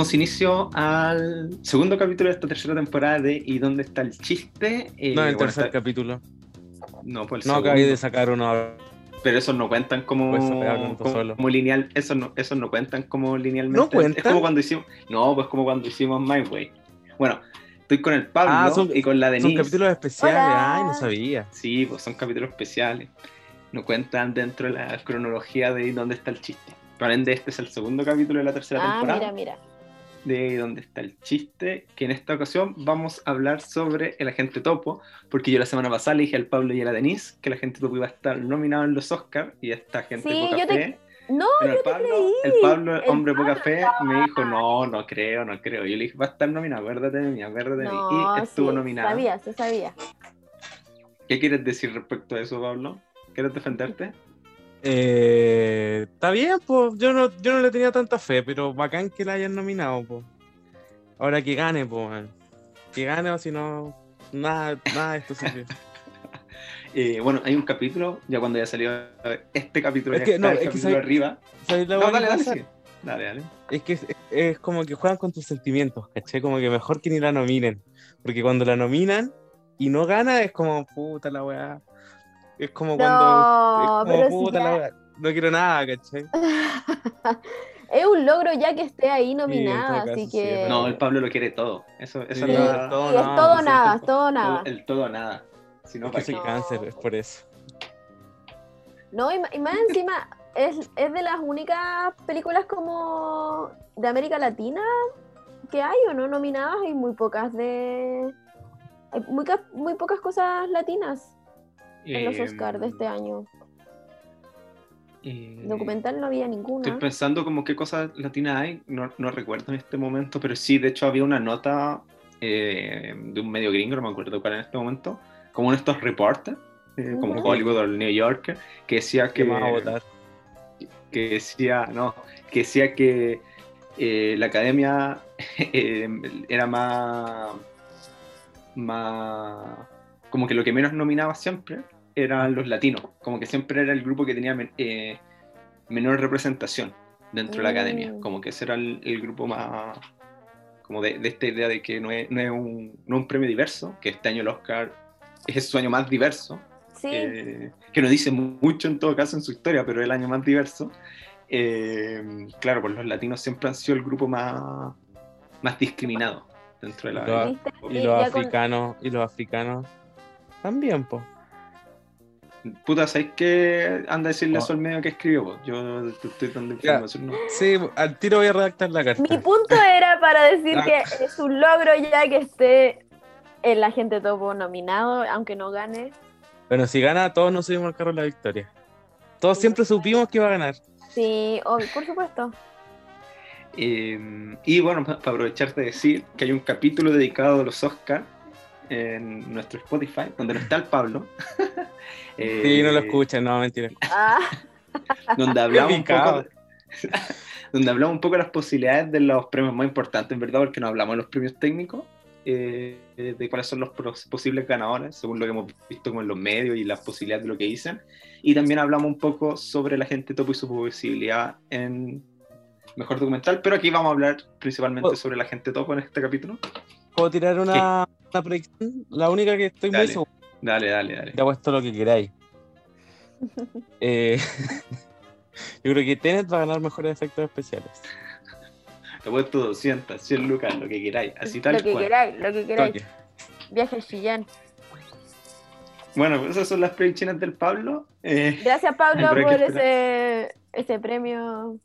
damos inicio al segundo capítulo de esta tercera temporada de ¿Y dónde está el chiste? Eh, no, el tercer capítulo. No, pues No, acabé de sacar uno. Pero esos no cuentan como, como, lineal. Esos no, esos no cuentan como linealmente. No cuentan. Es como cuando hicimos. No, pues como cuando hicimos My Way. Bueno, estoy con el Pablo ah, y con la Denise. Son capítulos especiales. Ay, no sabía. Sí, pues son capítulos especiales. No cuentan dentro de la cronología de dónde está el chiste. Probablemente este es el segundo capítulo de la tercera ah, temporada. Mira, mira de dónde está el chiste, que en esta ocasión vamos a hablar sobre el agente topo, porque yo la semana pasada le dije al Pablo y a la Denise que el agente topo iba a estar nominado en los Oscars y esta gente sí, poca fe. No, el Pablo, el Pablo, hombre poca fe, me dijo, no, no creo, no creo. Yo le dije, va a estar nominado, acuérdate de mí, acuérdate de mí. Y estuvo nominado. Sabía, se sabía. ¿Qué quieres decir respecto a eso, Pablo? ¿Quieres defenderte? Eh, está bien, pues yo no, yo no le tenía tanta fe, pero bacán que la hayan nominado, pues. Ahora que gane, pues. Que gane o si no, nada, nada de esto sirve. eh, bueno, hay un capítulo, ya cuando ya salió este capítulo, es que, no, es que arriba. no, dale, dale, dale, dale. Es que es, como que juegan con tus sentimientos, ¿caché? Como que mejor que ni la nominen. Porque cuando la nominan y no gana, es como, puta la weá. Es como cuando. es como, puta la weá. No quiero nada, ¿cachai? es un logro ya que esté ahí nominada, así que. No, el Pablo lo quiere todo. Eso, eso sí, es todo, es todo nada, es todo nada. El, todo nada. Si no, es que soy cáncer, es por eso. No, y, más encima, es, es de las únicas películas como de América Latina que hay o no nominadas, hay muy pocas de. Hay muy, muy pocas cosas latinas en los Oscars de este em, año. Eh, Documental no había ninguna. Estoy pensando como qué cosas latinas hay, no, no, recuerdo en este momento, pero sí, de hecho había una nota eh, de un medio gringo, no me acuerdo cuál en este momento, como uno de estos reportes, eh, como Hollywood o el New Yorker, que decía que... a votar? Que decía, no, que decía que la academia era más... más como que lo que menos nominaba siempre eran los latinos, como que siempre era el grupo que tenía eh, menor representación dentro de la academia, mm. como que ese era el, grupo más, como de, esta idea de que no es, no, es un, no un, premio diverso, que este año el Oscar es su año más diverso, eh, que no dice mucho en todo caso en su historia, pero es el año más diverso. Eh, claro, pues los latinos siempre han sido el grupo más, más discriminado dentro de la... Y los, africanos, y los africanos también, pues. Puta, ¿sabes qué? Anda a decirle eso al medio que escribió, Yo estoy dando información. No. Sí, al tiro voy a redactar la carta. Mi punto era para decir ah. que es un logro ya que esté el agente topo nominado, aunque no gane. Bueno, si gana, todos nos subimos al carro de la victoria. Todos siempre supimos que iba a ganar. Sí, por supuesto. Em, y bueno, para aprovechar de decir que hay un capítulo dedicado a los Oscars en nuestro Spotify, donde no está el Pablo. sí, no lo eh, escuchan, no, mentira. Ah. donde hablamos un poco. donde hablamos un poco de las posibilidades de los premios más importantes, en verdad, porque no hablamos de los premios técnicos, eh, de cuáles son los posibles ganadores, según lo que hemos visto como en los medios y las posibilidades de lo que dicen. Y también hablamos un poco sobre la gente topo y su posibilidad en mejor documental, pero aquí vamos a hablar principalmente oh. sobre la gente topo en este capítulo. ¿Puedo tirar una, predicción? La única que estoy muy seguro. Dale, dale, dale. Te puesto lo que queráis. Eh, yo creo que Tenet va a ganar mejores efectos especiales. Te he puesto 200, 100 lucas, lo que queráis. Así tal Lo que queráis, lo que queráis. Viaje a Chillán. Bueno, pues esas son las predicciones del Pablo. Eh, Gracias, Pablo, por ese, ese premio.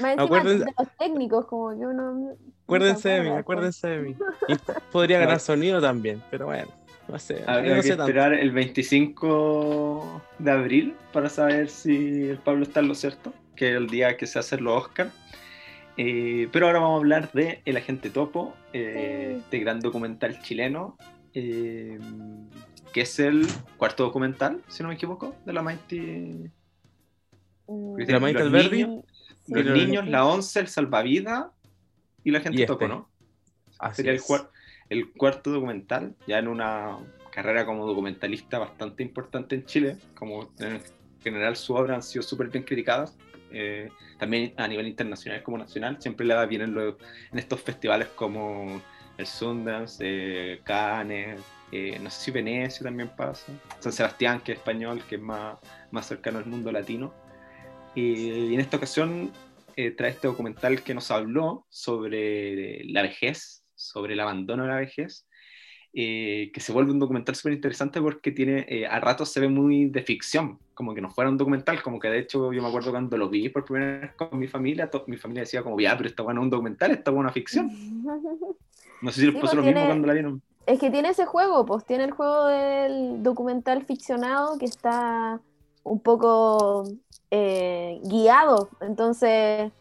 Más Acuérdense... de los técnicos, como que uno. Acuérdense de mí, acuérdense de mí. Y podría ganar sonido también, pero bueno. No sé. Habría que esperar el 25 de abril para saber si el Pablo está en lo cierto, que es el día que se hace los Oscar. Eh, pero ahora vamos a hablar de El Agente Topo, eh, este gran documental chileno, eh, que es el cuarto documental, si no me equivoco, de la Mighty. Mm. ¿De la Mighty Alberdi? Los niños, la once, el salvavidas y la gente Topo, este. ¿no? Sería el cuarto el cuarto documental, ya en una carrera como documentalista bastante importante en Chile, como en general su obra han sido súper bien criticadas, eh, también a nivel internacional como nacional, siempre le da bien en, en estos festivales como el Sundance, eh, Cannes, eh, no sé si Venecia también pasa, San Sebastián, que es español, que es más, más cercano al mundo latino. Y, en esta ocasión eh, trae este documental que nos habló sobre la vejez, sobre el abandono de la vejez, eh, que se vuelve un documental súper interesante porque tiene, eh, a ratos se ve muy de ficción, como que no fuera un documental, como que de hecho yo me acuerdo cuando lo vi por primera vez con mi familia, mi familia decía como, ya, pero está bueno un documental, está bueno una ficción. No sé si les sí, puso pues lo mismo cuando la vieron. Es que tiene ese juego, pues tiene el juego del documental ficcionado que está un poco eh, guiado. Entonces,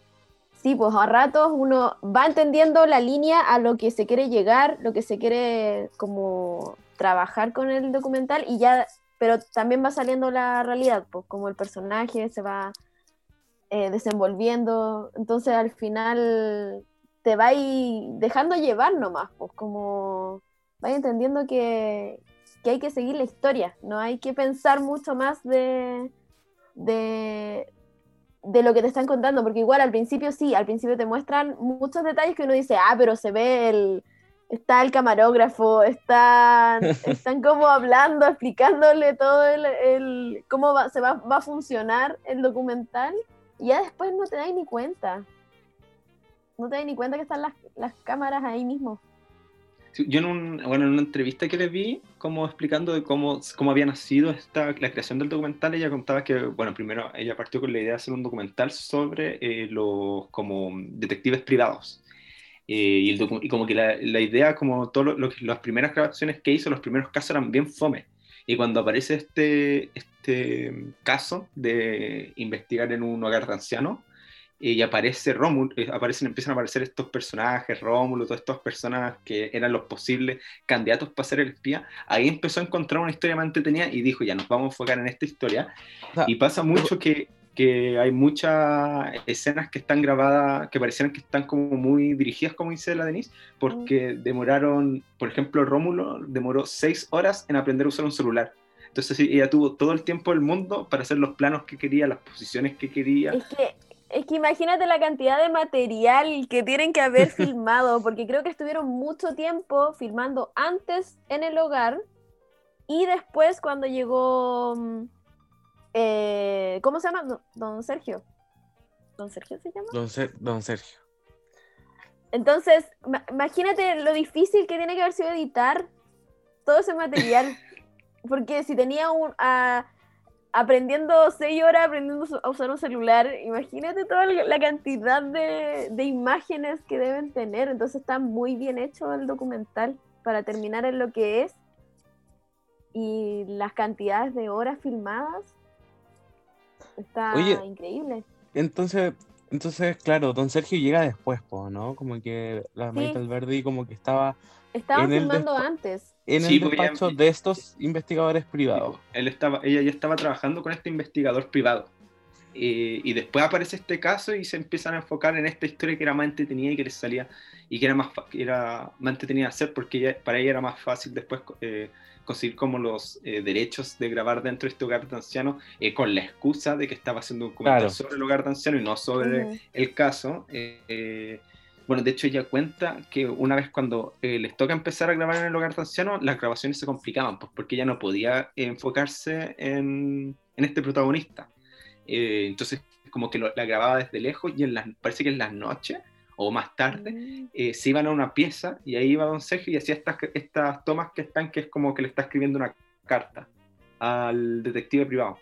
sí, pues a ratos uno va entendiendo la línea a lo que se quiere llegar, lo que se quiere como trabajar con el documental y ya, pero también va saliendo la realidad, pues como el personaje se va eh, desenvolviendo. Entonces al final te va dejando llevar nomás, pues como vaya entendiendo que, hay que seguir la historia, no hay que pensar mucho más de, de, lo que te están contando, porque igual al principio sí, al principio te muestran muchos detalles que uno dice, ah, pero se ve el, está el camarógrafo, están, están como hablando, explicándole todo el, cómo va, se va, va, a funcionar el documental, y ya después no te das ni cuenta. No te das ni cuenta que están las, las cámaras ahí mismo yo en, un, bueno, en una entrevista que le vi, como explicando de cómo, cómo había nacido esta, la creación del documental, ella contaba que, bueno, primero ella partió con la idea de hacer un documental sobre eh, los como detectives privados. Eh, y, el y, como que la, la idea, como todas las primeras grabaciones que hizo, los primeros casos eran bien fome. Y cuando aparece este, este caso de investigar en un hogar de ancianos, y aparece Rómulo, eh, aparecen, empiezan a aparecer estos personajes, Rómulo, todas estas personas que eran los posibles candidatos para ser el espía, ahí empezó a encontrar una historia más entretenida y dijo, ya nos vamos a enfocar en esta historia. y pasa mucho que, que, hay muchas escenas que están grabadas, que parecieran que están como muy dirigidas, como dice la Denise, porque mm. demoraron, por ejemplo, Rómulo demoró seis horas en aprender a usar un celular. Entonces ella tuvo todo el tiempo del mundo para hacer los planos que quería, las posiciones que quería. Es que es que imagínate la cantidad de material que tienen que haber filmado, porque creo que estuvieron mucho tiempo filmando antes en el hogar y después cuando llegó, mm, eh, ¿cómo se llama? Don Sergio. ¿Don Sergio se llama? Don, Sergio. Entonces, imagínate lo difícil que tiene que haber sido editar todo ese material. Porque si tenía un, aprendiendo seis horas aprendiendo a usar un celular, imagínate toda la cantidad de, imágenes que deben tener. Entonces está muy bien hecho el documental para terminar en lo que es. Y las cantidades de horas filmadas está increíble. Entonces, entonces, claro, don Sergio llega después, ¿no? Como que la sí. Verdi como que estaba... Estaba filmando antes en el despacho de estos investigadores privados. Él estaba, ella ya estaba trabajando con este investigador privado. Y después aparece este caso y se empiezan a enfocar en esta historia que era más entretenida y que les salía y que era más, que era más entretenida hacer porque para ella era más fácil después eh, conseguir como los eh, derechos de grabar dentro de este hogar de ancianos eh, con la excusa de que estaba haciendo un comentario sobre el hogar de ancianos y no sobre el caso. Bueno, de hecho ella cuenta que una vez cuando eh, les toca empezar a grabar en el hogar de ancianos, las grabaciones se complicaban, pues porque ella no podía enfocarse en, en este protagonista. Eh, entonces, como que la grababa desde lejos y en las, parece que en las noches o más tarde mm. eh, se iban a una pieza y ahí iba Don Sergio y hacía estas, estas tomas que están, que es como que le está escribiendo una carta al detective privado.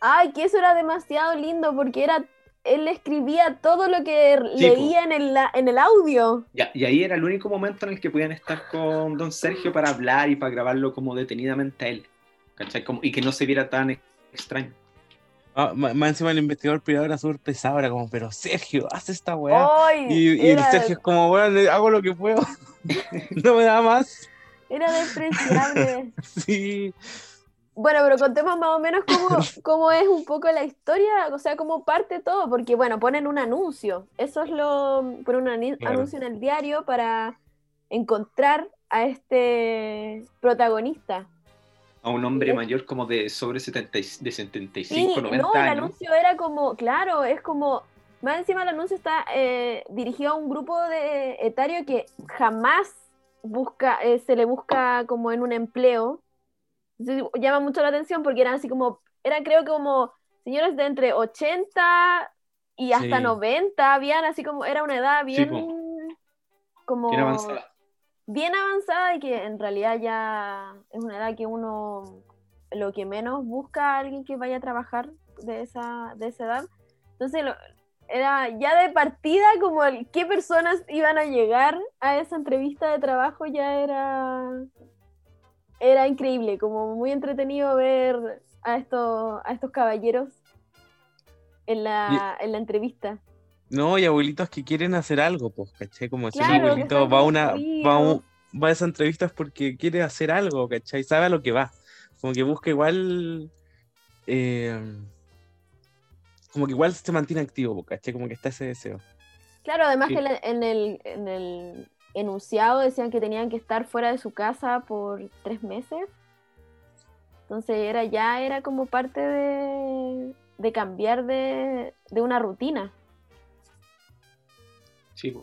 Ay, que eso era demasiado lindo porque era él escribía todo lo que leía en el, en el audio. y ahí era el único momento en el que podían estar con don Sergio para hablar y para grabarlo como detenidamente a él. ¿Cachai? Como, y que no se viera tan extraño. Ah, más encima el investigador privado era súper pesado, era como, pero Sergio, haz esta weá. y, y Sergio es como, bueno, hago lo que puedo. no me da más. Era despreciable. sí. Bueno, pero contemos más o menos cómo, cómo, es un poco la historia, o sea, cómo parte todo, porque bueno, ponen un anuncio, eso es lo, ponen un anuncio en el diario para encontrar a este protagonista. A un hombre mayor como de sobre 70, de 75, 90 no, el anuncio era como, claro, es como, más encima el anuncio está eh, dirigido a un grupo de etario que jamás busca, eh, se le busca como en un empleo. llama mucho la atención porque eran así como, eran creo que como señores de entre 80 y hasta 90, habían así como, era una edad bien, como... Bien avanzada bien avanzada y que en realidad ya es una edad que uno lo que menos busca a alguien que vaya a trabajar de esa, de esa edad. Entonces era ya de partida como el qué personas iban a llegar a esa entrevista de trabajo ya era era increíble, como muy entretenido ver a estos, a estos caballeros en la, en la entrevista. No, y abuelitos que quieren hacer algo, pues, ¿cachai? Como si el abuelito va a una, va va a esa entrevista es porque quiere hacer algo, ¿cachai? Sabe a lo que va. Como que busca igual. Eh, como que igual se mantiene activo, ¿cachai? Como que está ese deseo. Claro, además que en el, en el enunciado decían que tenían que estar fuera de su casa por tres meses. Entonces era ya era como parte de, de cambiar de, de una rutina. Sí,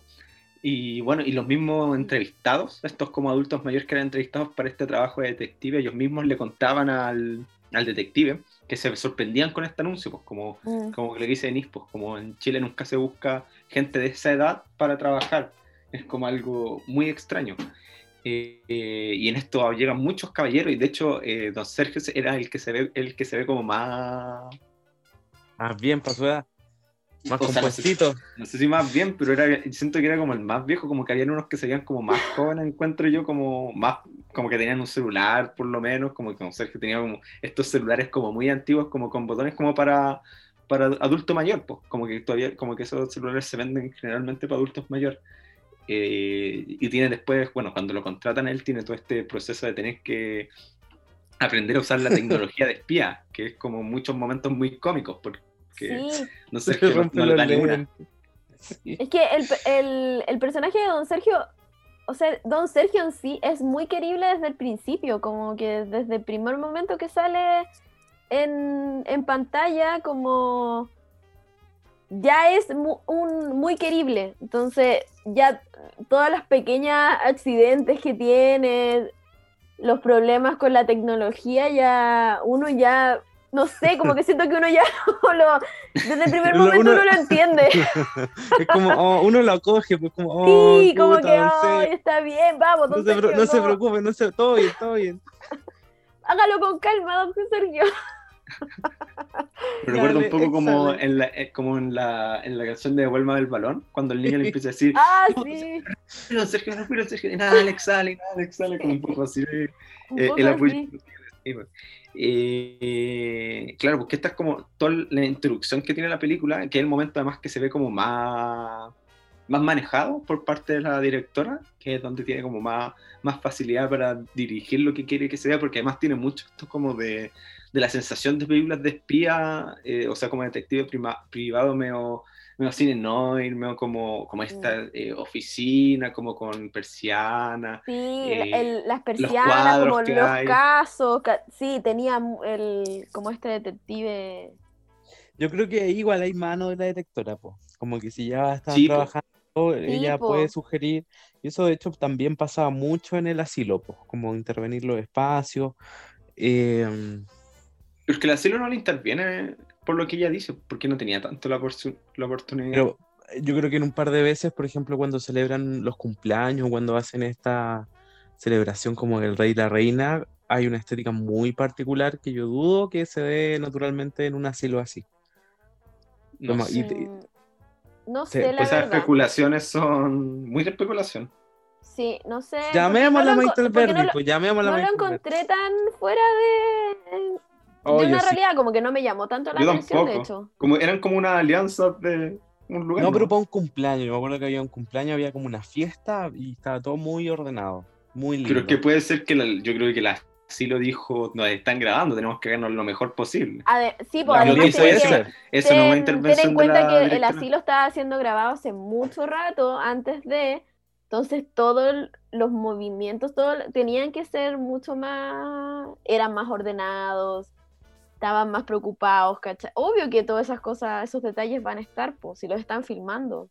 y bueno, y los mismos entrevistados, estos como adultos mayores que eran entrevistados para este trabajo de detective, ellos mismos le contaban al, al detective que se sorprendían con este anuncio, pues como, mm. como le dice Denis, pues como en Chile nunca se busca gente de esa edad para trabajar, es como algo muy extraño. Eh, eh, y en esto llegan muchos caballeros y de hecho eh, don Sergio era el que se ve el que se ve como más más bien para su edad más compuestito. no, sé, si más bien, pero era, siento que era como el más viejo, como que habían unos que se veían como más jóvenes, encuentro yo, como más, como que tenían un celular, por lo menos, como que Sergio tenía como estos celulares como muy antiguos, como con botones como para, para adulto mayor, pues, como que todavía, como que esos celulares se venden generalmente para adultos mayores. Eh, y tiene después, bueno, cuando lo contratan él, tiene todo este proceso de tener que aprender a usar la tecnología de espía, que es como muchos momentos muy cómicos, porque sí. no sé, qué no, Es que el, el, personaje de Don Sergio, o sea, Don Sergio en sí es muy querible desde el principio, como que desde el primer momento que sale en, en pantalla, como ya es un, muy querible. Entonces, ya todas las pequeñas accidentes que tiene, los problemas con la tecnología, ya uno ya no sé, como que siento que uno ya lo, desde el primer momento uno, lo entiende. es como, oh, uno lo acoge, pues como, oh, Sí, como que, oh, está bien, vamos, no, se, no se preocupe, no se, todo bien, todo bien. Hágalo con calma, don Sergio. Me recuerdo un poco como en la, eh, como en la, en la canción de Vuelva del balón, cuando el niño le empieza a decir, ah, sí. No, Sergio, no, Sergio, nada, Alex sale, nada, Alex sale, como un poco así. Eh, el apoyo. Eh, claro, porque esta es como toda la introducción que tiene la película, que es el momento además que se ve como más, más manejado por parte de la directora, que es donde tiene como más, más facilidad para dirigir lo que quiere que se vea, porque además tiene mucho esto como de, de la sensación de películas de espía, eh, o sea, como detective privado medio medio cine noir, medio como, como esta eh, oficina, como con persiana. Sí, eh, las persianas, como los casos, sí, tenía el, como este detective. Yo creo que igual hay mano de la detectora, pues como que si ya está trabajando, ella puede sugerir, y eso de hecho también pasaba mucho en el asilo, pues como intervenir los espacios. Eh, Pero es que el asilo no le interviene por lo que ella dice, porque no tenía tanto la, la oportunidad. Pero eh, yo creo que en un par de veces, por ejemplo, cuando celebran los cumpleaños, cuando hacen esta celebración como el rey y la reina, hay una estética muy particular que yo dudo que se dé naturalmente en un asilo así. No, sé, no sé la Esas especulaciones son muy de especulación. Sí, no sé. Llamemos a la Michael Berry, pues llamemos a la No lo encontré tan fuera de de una realidad como que no me llamó tanto la atención, de hecho. Como, eran como una alianza de un lugar. No, pero para un cumpleaños. Yo me acuerdo que había un cumpleaños, había como una fiesta y estaba todo muy ordenado. Muy lindo. Pero que puede ser que yo creo que la sí lo dijo, nos están grabando, tenemos que vernos lo mejor posible. sí, pues además eso, eso, eso no es una intervención Ten en cuenta que el asilo estaba siendo grabado hace mucho rato, antes de, Entonces todos los movimientos, todo, tenían que ser mucho más, eran más ordenados, estaban más preocupados, ¿cachai? Obvio que todas esas cosas, esos detalles van a estar, pues, si los están filmando.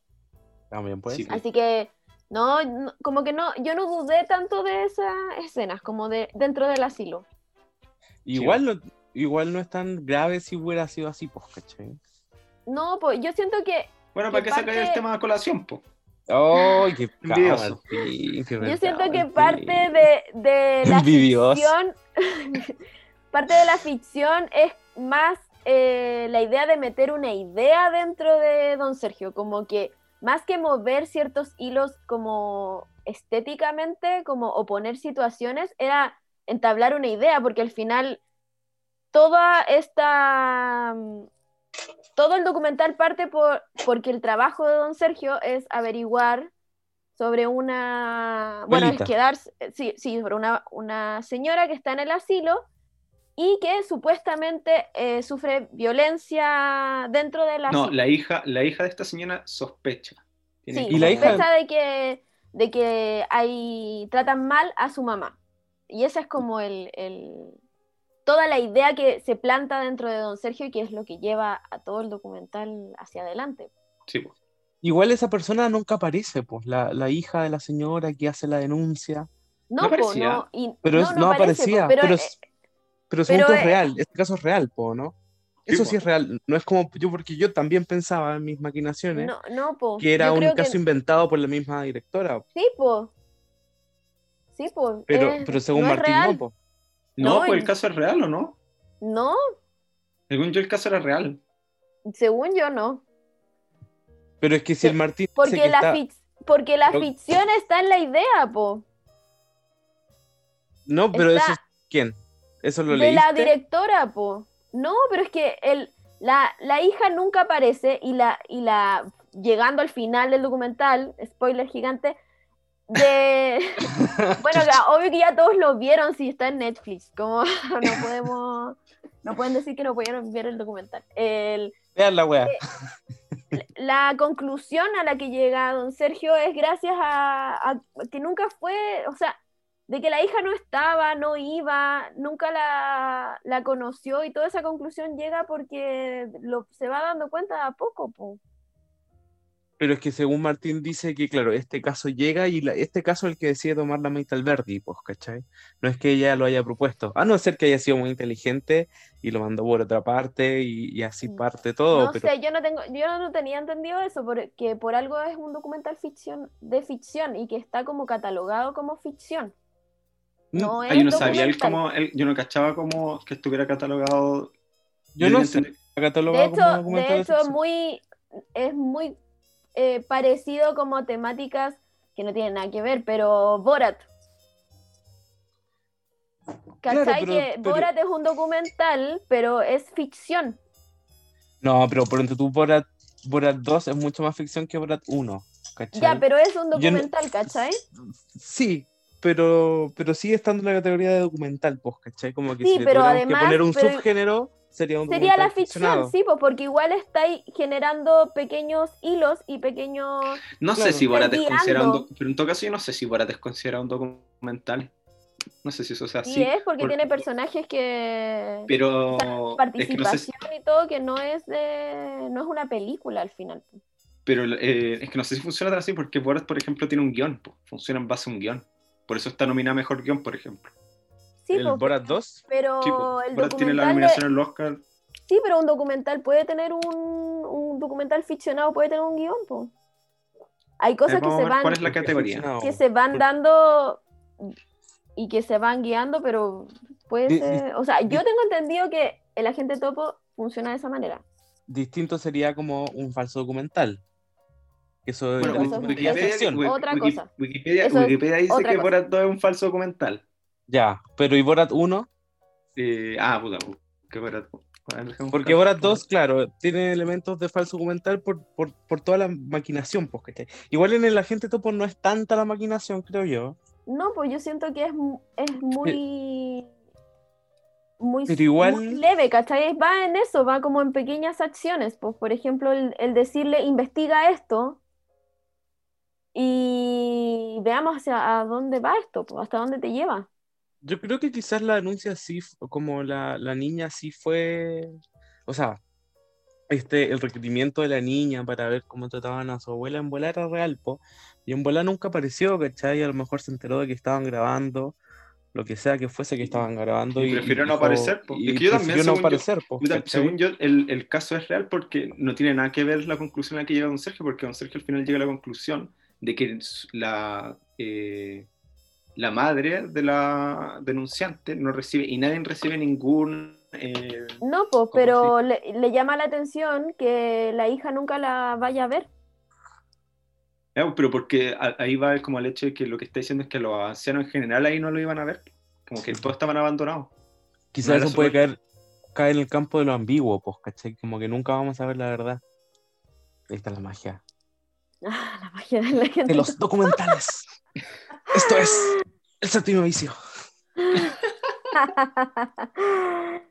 También puede Así que, no, como que no, yo no dudé tanto de esas escenas, como de dentro del asilo. Igual, no, igual no es tan grave si hubiera sido así, pues, ¿cachai? No, pues yo siento que... Bueno, ¿para qué parte... sacar el tema de colación, pues? ¡Ay, qué Yo siento que parte de, de la ficción, parte de la ficción es más eh, la idea de meter una idea dentro de Don Sergio, como que más que mover ciertos hilos como estéticamente, como oponer situaciones, era entablar una idea, porque al final toda esta todo el documental parte por, porque el trabajo de don Sergio es averiguar sobre una, bueno, es quedarse, sí, sí, sobre una, una, señora que está en el asilo y que supuestamente eh, sufre violencia dentro de la... No, la hija, la hija de esta señora sospecha. Sí, ¿Y la sospecha de que, de que hay, tratan mal a su mamá. Y ese es como el, toda la idea que se planta dentro de Don Sergio y que es lo que lleva a todo el documental hacia adelante. Sí, pues. Igual esa persona nunca aparece, pues, la, hija de la señora que hace la denuncia. No, no, no, pero no, aparecía, pero, pero, es real, este caso es real, po, ¿no? Eso sí, es real, no es como yo, porque yo también pensaba en mis maquinaciones que era un caso inventado por la misma directora. Sí, pues. Sí, pues. Pero, pero según Martín, no, po. No, pues el caso es real, ¿o no? No. Según yo, el caso era real. Según yo, no. Pero es que si el Martín. Porque, la, porque la ficción está en la idea, po. No, pero eso es. ¿Quién? ¿Eso lo leíste? De la directora, po. No, pero es que el, la, la hija nunca aparece y la, y la. Llegando al final del documental, spoiler gigante, de bueno obvio que ya todos lo vieron si está en Netflix como no podemos no pueden decir que no pudieron ver el documental el, Vean la wea. Eh, la conclusión a la que llega don Sergio es gracias a, que nunca fue o sea de que la hija no estaba, no iba, nunca la, la conoció y toda esa conclusión llega porque lo, se va dando cuenta a poco. Po. Pero es que según Martín dice que, claro, este caso llega y este caso es el que decide tomar la al Verdi, pues, ¿cachai? No es que ella lo haya propuesto, a no ser que haya sido muy inteligente y lo mandó por otra parte y, así mm. parte todo. No sé, yo no, tengo, yo no tenía entendido eso, porque por algo es un documental ficción, de ficción y que está como catalogado como ficción. Mm, no es yo no sabía, él como, yo no cachaba como que estuviera catalogado. Yo no sé, catalogado de hecho, como documental de hecho, muy, es muy eh, parecido como temáticas que no tienen nada que ver, pero Borat. ¿Cachai? que Borat es un documental, pero es ficción. No, pero por ejemplo, tú Borat, Borat 2 es mucho más ficción que Borat 1. ¿cachai? Ya, pero es un documental, ¿cachai? Sí, pero, pero sigue estando en la categoría de documental, pues, ¿cachai? Como que sí, pero además, que poner un subgénero sería un Sería la ficción, sí, porque igual estáis generando pequeños hilos y pequeños. No sé si Borat es considerado un pero en todo caso yo no sé si Borat es considerado un documental. No sé si eso sea así. Sí, es porque tiene personajes que. Pero. participación y todo que no es de. no es una película al final. Pero eh, es que no sé si funciona tan así porque Borat, por ejemplo, tiene un guion. Funciona en base a un guion. Por eso está nominada mejor guion, por ejemplo. ¿El Borat 2? Pero el Borat tiene la nominación en el Oscar. Sí, pero un documental puede tener un, un documental ficcionado, puede tener un guion, po. Hay cosas que se van. ¿Cuál es la categoría? Que se van dando y que se van guiando, pero puede ser. O sea, yo tengo entendido que el agente topo funciona de esa manera. Distinto sería como un falso documental. Eso, bueno, es Wikipedia, otra cosa. Wikipedia, Wikipedia dice que Borat 2 es un falso documental. Ya, pero ¿y Borat 1? ah, puta, ¿qué Borat Porque Borat 2, claro, tiene elementos de falso documental por, por, por toda la maquinación, pues, Igual en el agente topo no es tanta la maquinación, creo yo. No, pues yo siento que es, es muy... Muy, muy, leve, ¿cachai? Va en eso, va como en pequeñas acciones. Pues, por ejemplo, el, el decirle investiga esto, y veamos hacia a dónde va esto, hasta dónde te lleva. Yo creo que quizás la denuncia sí, como la, la niña sí fue, o sea, este, el requerimiento de la niña para ver cómo trataban a su abuela en volar era real, po, y en volar nunca apareció, ¿cachai? A lo mejor se enteró de que estaban grabando, lo que sea que fuese que estaban grabando. Y, prefiero no aparecer, po. Y, yo también, no aparecer, po, según yo, el, el, caso es real porque no tiene nada que ver la conclusión a la que llega don Sergio, porque don Sergio al final llega a la conclusión de que la... Eh, la madre de la denunciante no recibe y nadie recibe ningún eh, no, pues, pero le, llama la atención que la hija nunca la vaya a ver. pero porque ahí va como el hecho de que lo que está diciendo es que los ancianos en general ahí no lo iban a ver, como que todos estaban abandonados. Quizás eso puede caer, caer en el campo de lo ambiguo, pues, ¿cachai? Como que nunca vamos a ver la verdad. Ahí está la magia. Ah, la magia de la gente. De los documentales. Esto es el séptimo vicio.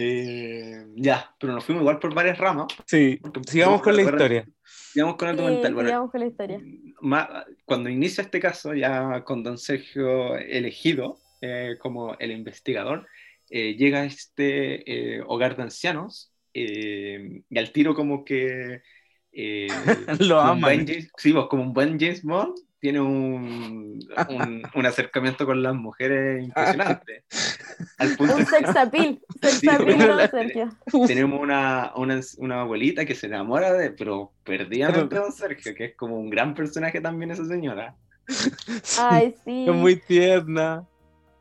Eh, ya, pero nos fuimos igual por varias ramas. Sí, sigamos con la historia. Sigamos con el documental. sigamos con la historia. cuando inicia este caso, ya con don Sergio elegido eh, como el investigador, eh, llega a este hogar de ancianos y al tiro como que... Lo aman. sí, vos, como un buen James Bond, tiene un, un, acercamiento con las mujeres impresionante. Al punto un sex appeal. Sergio. Tenemos una, una, una, abuelita que se enamora de, pero perdidamente de don Sergio, que es como un gran personaje también esa señora. Ay, sí. Es muy tierna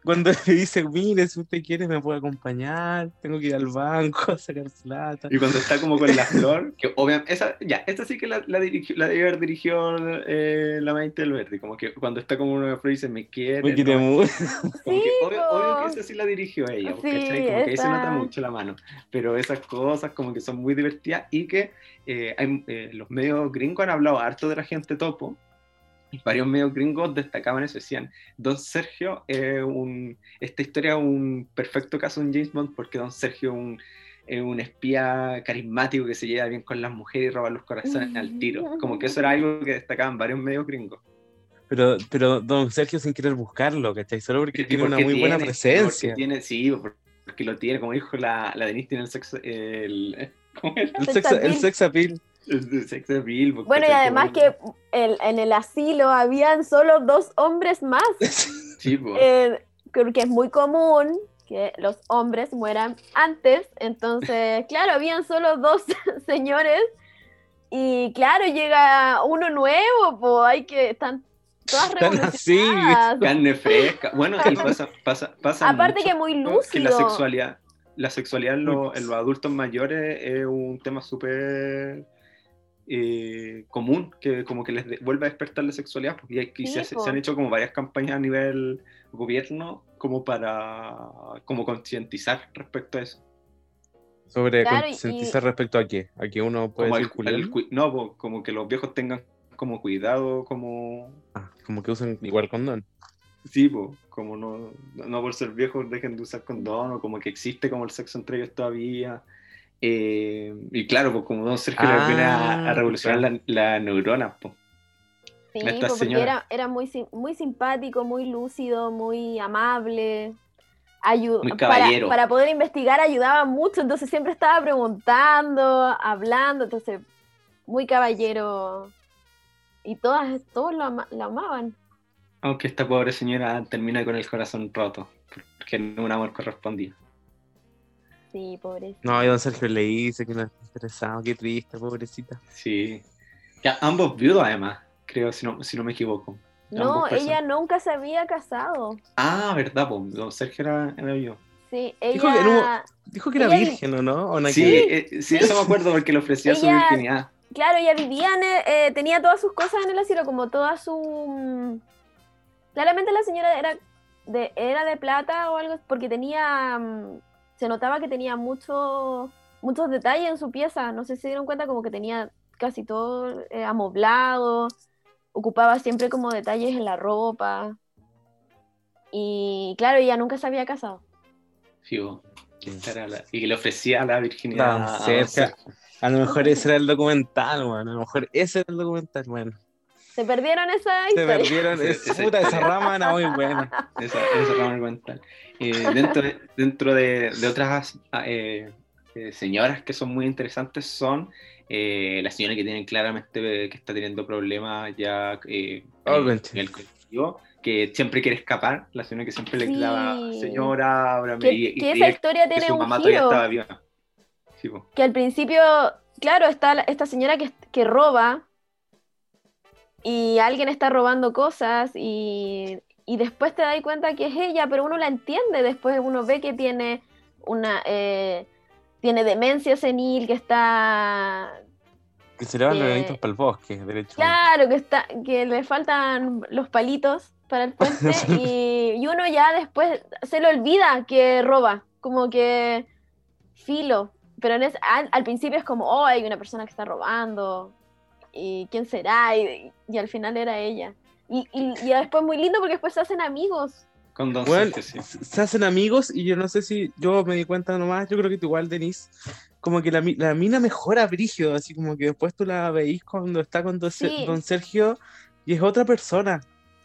cuando le dice, mire, si usted quiere me puede acompañar, tengo que ir al banco a sacar plata. Y cuando está como con la flor, que obviamente, esa, ya, esta sí que la, la, dirigió, la debe haber dirigido eh, la Maite del Verde, como que cuando está como una flor y dice, me quiere. Me quiere mucho. Como que obvio, obvio, que esa sí la dirigió ella, porque sí, como que ahí se nota mucho la mano, pero esas cosas como que son muy divertidas y que eh, hay, eh, los medios gringos han hablado harto de la gente topo, varios medios gringos destacaban eso, decían, Don Sergio, es un, esta historia es un perfecto caso de James Bond porque Don Sergio es un, espía carismático que se lleva bien con las mujeres y roba los corazones al tiro. Como que eso era algo que destacaban varios medios gringos. Pero, pero Don Sergio sin querer buscarlo, ¿cachai? Solo porque tiene una muy buena presencia. Tiene, sí, porque lo tiene, como dijo la, la Denise, tiene el sexo... El, El, sex, el sex appeal. Bueno, y además que en el asilo habían solo dos hombres más. Sí, eh, creo que es muy común que los hombres mueran antes. Entonces, claro, habían solo dos señores. Y claro, llega uno nuevo, pues hay que. Están todas revolucionadas. Carne fresca. Bueno, pasa, pasa, pasa Aparte que muy lúcido. la sexualidad, la sexualidad en, en los adultos mayores es un tema súper eh, común, que como que les vuelve a despertar la sexualidad, porque aquí se, han hecho como varias campañas a nivel gobierno como para como concientizar respecto a eso. ¿Sobre concientizar respecto a qué? ¿A que uno puede No, como que los viejos tengan como cuidado, como... Ah, como que usen igual condón. Sí, como no, no por ser viejos dejen de usar condón, o como que existe como el sexo entre ellos todavía. Eh, y claro, pues como Don Sergio le viene a, ah, revolucionar la, la neurona. Pues. Sí, pues, porque era, era muy, muy simpático, muy lúcido, muy amable. muy caballero. Para, poder investigar ayudaba mucho, entonces siempre estaba preguntando, hablando, entonces muy caballero. Y todas, todos lo, lo amaban. Aunque esta pobre señora termina con el corazón roto, porque no un amor correspondido. Sí, pobrecita. No, y don Sergio le dice que no está interesado, qué triste, pobrecita. Sí. Ya, ambos viudos además, creo, si no, si no me equivoco. No, ella nunca se había casado. Ah, verdad, pues, don Sergio era, era viudo. Sí, ella... Dijo que, era virgen, ¿o no? ¿O sí, eh, sí, eso me acuerdo porque le ofrecía su virginidad. Claro, ella vivía, eh, tenía todas sus cosas en el asilo, como toda su... Mm, claramente la señora era de, era de plata o algo, porque tenía mm, se notaba que tenía mucho, muchos detalles en su pieza. No sé si se dieron cuenta como que tenía casi todo eh, amoblado, ocupaba siempre como detalles en la ropa. Y claro, ella nunca se había casado. Sí, y le ofrecía la virginidad. cerca. A lo mejor ese era el documental, bueno. A lo mejor ese era el documental, bueno. Se perdieron esa Se perdieron, esa, puta, esa rama era muy buena. Esa, esa rama documental. Eh, dentro de, dentro de, de otras ah, eh, eh, señoras que son muy interesantes son eh, la señora que tiene claramente que está teniendo problemas ya eh, en, en el colectivo que siempre quiere escapar, la señora que siempre le clava, señora, ahora que, y, que y- esa y historia que tiene su un mamá todavía giro. estaba viva. Sí, po. Que al principio, claro, está la- esta señora que, que roba y alguien está robando cosas y, y después te das cuenta que es ella, pero uno la entiende, después uno ve que tiene una... eh, tiene demencia senil, que está Que se le van los granitos para el bosque, derecho. Claro, que está, que le faltan los palitos para el puente y, y uno ya después se le olvida que roba, como que filo. Pero en ese- al, al principio es como, oh, hay una persona que está robando y quién será y, y al final era ella. Y, y, y después muy lindo porque después se hacen amigos. Con Don Bueno, sí. se hacen amigos y yo no sé si yo me di cuenta nomás, yo creo que tú igual, Denise, como que la, la mina mejora brígido, así como que después tú la veís cuando está con Don, Se- Sí. Don Sergio y es otra persona,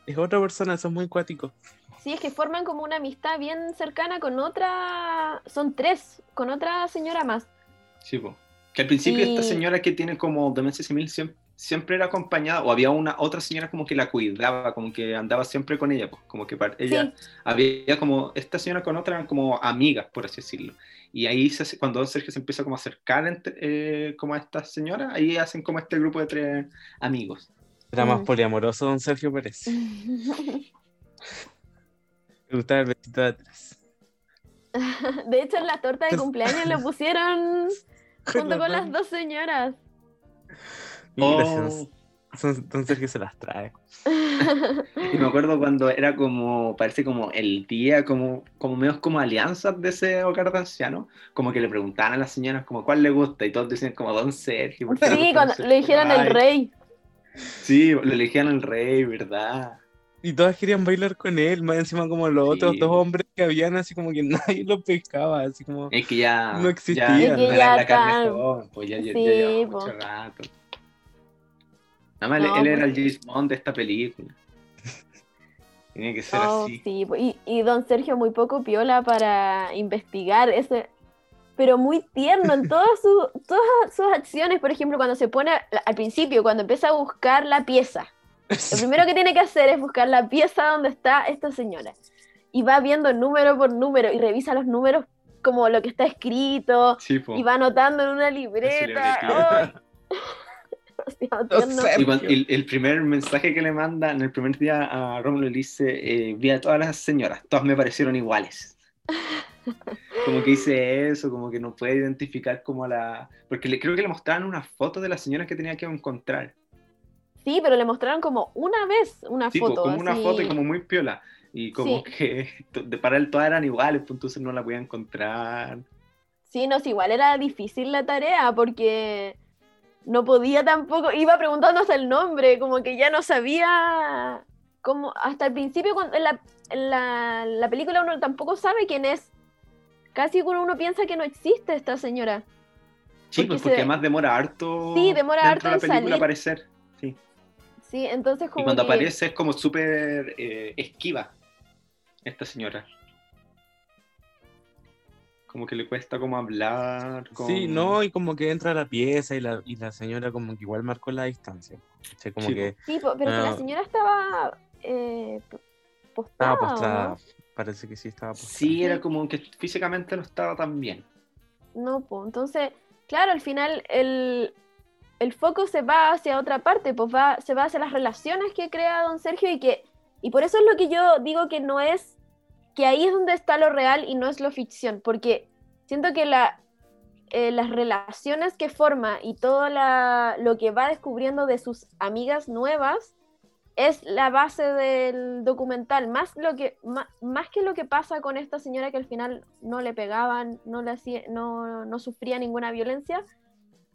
es otra persona, es muy cuático. Sí, es que forman como una amistad bien cercana con otra, son tres, con otra señora más. Sí, po. Que al principio esta señora que tiene como demencia senil siempre, siempre era acompañada, o había una otra señora como que la cuidaba, como que andaba siempre con ella, pues, como que para- ella Sí. había como, esta señora con otra eran como amigas, por así decirlo. Y ahí se hace- cuando Don Sergio se empieza como a acercar entre- eh, como a esta señora, ahí hacen como este grupo de tres amigos. Era más Mm. poliamoroso Don Sergio Pérez. Me gustaba el vestido de atrás. De hecho, en la torta de cumpleaños lo pusieron junto con las dos señoras. Mira, Oh. Sergio se las trae. Y me acuerdo cuando era como, parece como el día, como, como medio como alianzas de ese hogar de ancianos, como que le preguntaban a las señoras como cuál le gusta y todos decían como Don Sergio. ¿por qué le Sí, cuando Don le dijeron el rey. Sí, lo elegían al rey, ¿verdad? Y todas querían bailar con él, más encima como los otros dos hombres que habían, así como que nadie los pescaba, así como... Es que ya No existía. ya Es que no ya era la carne joven, pues ya, ya, Sí, ya llevaba po. mucho rato. Nada más él- No, él era pues. el James Bond de esta película. Tiene que ser Oh, así. sí, y, y don Sergio muy poco piola para investigar ese, pero muy tierno en todas, su- todas sus acciones. Por ejemplo, cuando se pone al principio, cuando empieza a buscar la pieza, lo primero que tiene que hacer es buscar la pieza donde está esta señora. Y va viendo número por número y revisa los números como lo que está escrito Sí, y va anotando en una libreta. el, el primer mensaje que le manda en el primer día a Rómulo le dice, eh, vi a todas las señoras, todas me parecieron iguales. Como que dice eso, como que no puede identificar como a la... Porque le, creo que le mostraban una foto de la señora que tenía que encontrar. Sí, pero le mostraron como una vez una Sí, foto. como una foto y como muy piola. Y como Sí. que to- de- para él todas eran iguales, pues entonces no la podía encontrar. Sí, no, sí, igual era difícil la tarea porque no podía tampoco, iba preguntando hasta el nombre, como que ya no sabía cómo, hasta el principio cuando, en, la, en la, la película uno tampoco sabe quién es. Casi uno, uno piensa que no existe esta señora. Sí, Porque pues porque se- además demora harto Sí, demora harto de la película salir. aparecer. Sí. Sí, entonces como Y cuando que- aparece es como súper eh, esquiva esta señora. Como que le cuesta como hablar. Con... Sí, no, y como que entra a la pieza y la, y la señora como que igual marcó la distancia. ¿cachai? Como Sí, que Sí, pero que la Ah. señora estaba eh, postada. estaba ¿o postrada. no? Parece que sí estaba postrada. Sí, era como que físicamente no estaba tan bien. No, pues entonces, claro, al final el, el foco se va hacia otra parte, pues va, se va hacia las relaciones que crea don Sergio y que, y por eso es lo que yo digo que no es, que ahí es donde está lo real y no es lo ficción, porque siento que la, eh, las relaciones que forma y todo la, lo que va descubriendo de sus amigas nuevas es la base del documental, más, lo que, ma- más, que lo que pasa con esta señora que al final no le pegaban, no, le hacía, no, no sufría ninguna violencia,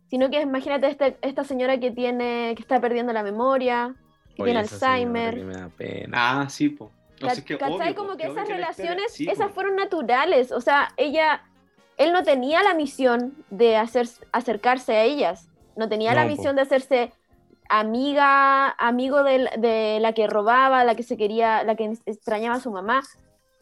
sino que imagínate este- esta señora que, tiene, que está perdiendo la memoria, que Oye, tiene Alzheimer. me da pena. Ah, sí, po. Que ¿Cachai? obvio, como que esas relaciones, sí, esas fueron naturales, o sea, ella él no tenía la misión de hacer, acercarse a ellas, no tenía la misión de hacerse amiga, amigo de, la que robaba, la que se quería, la que extrañaba a su mamá.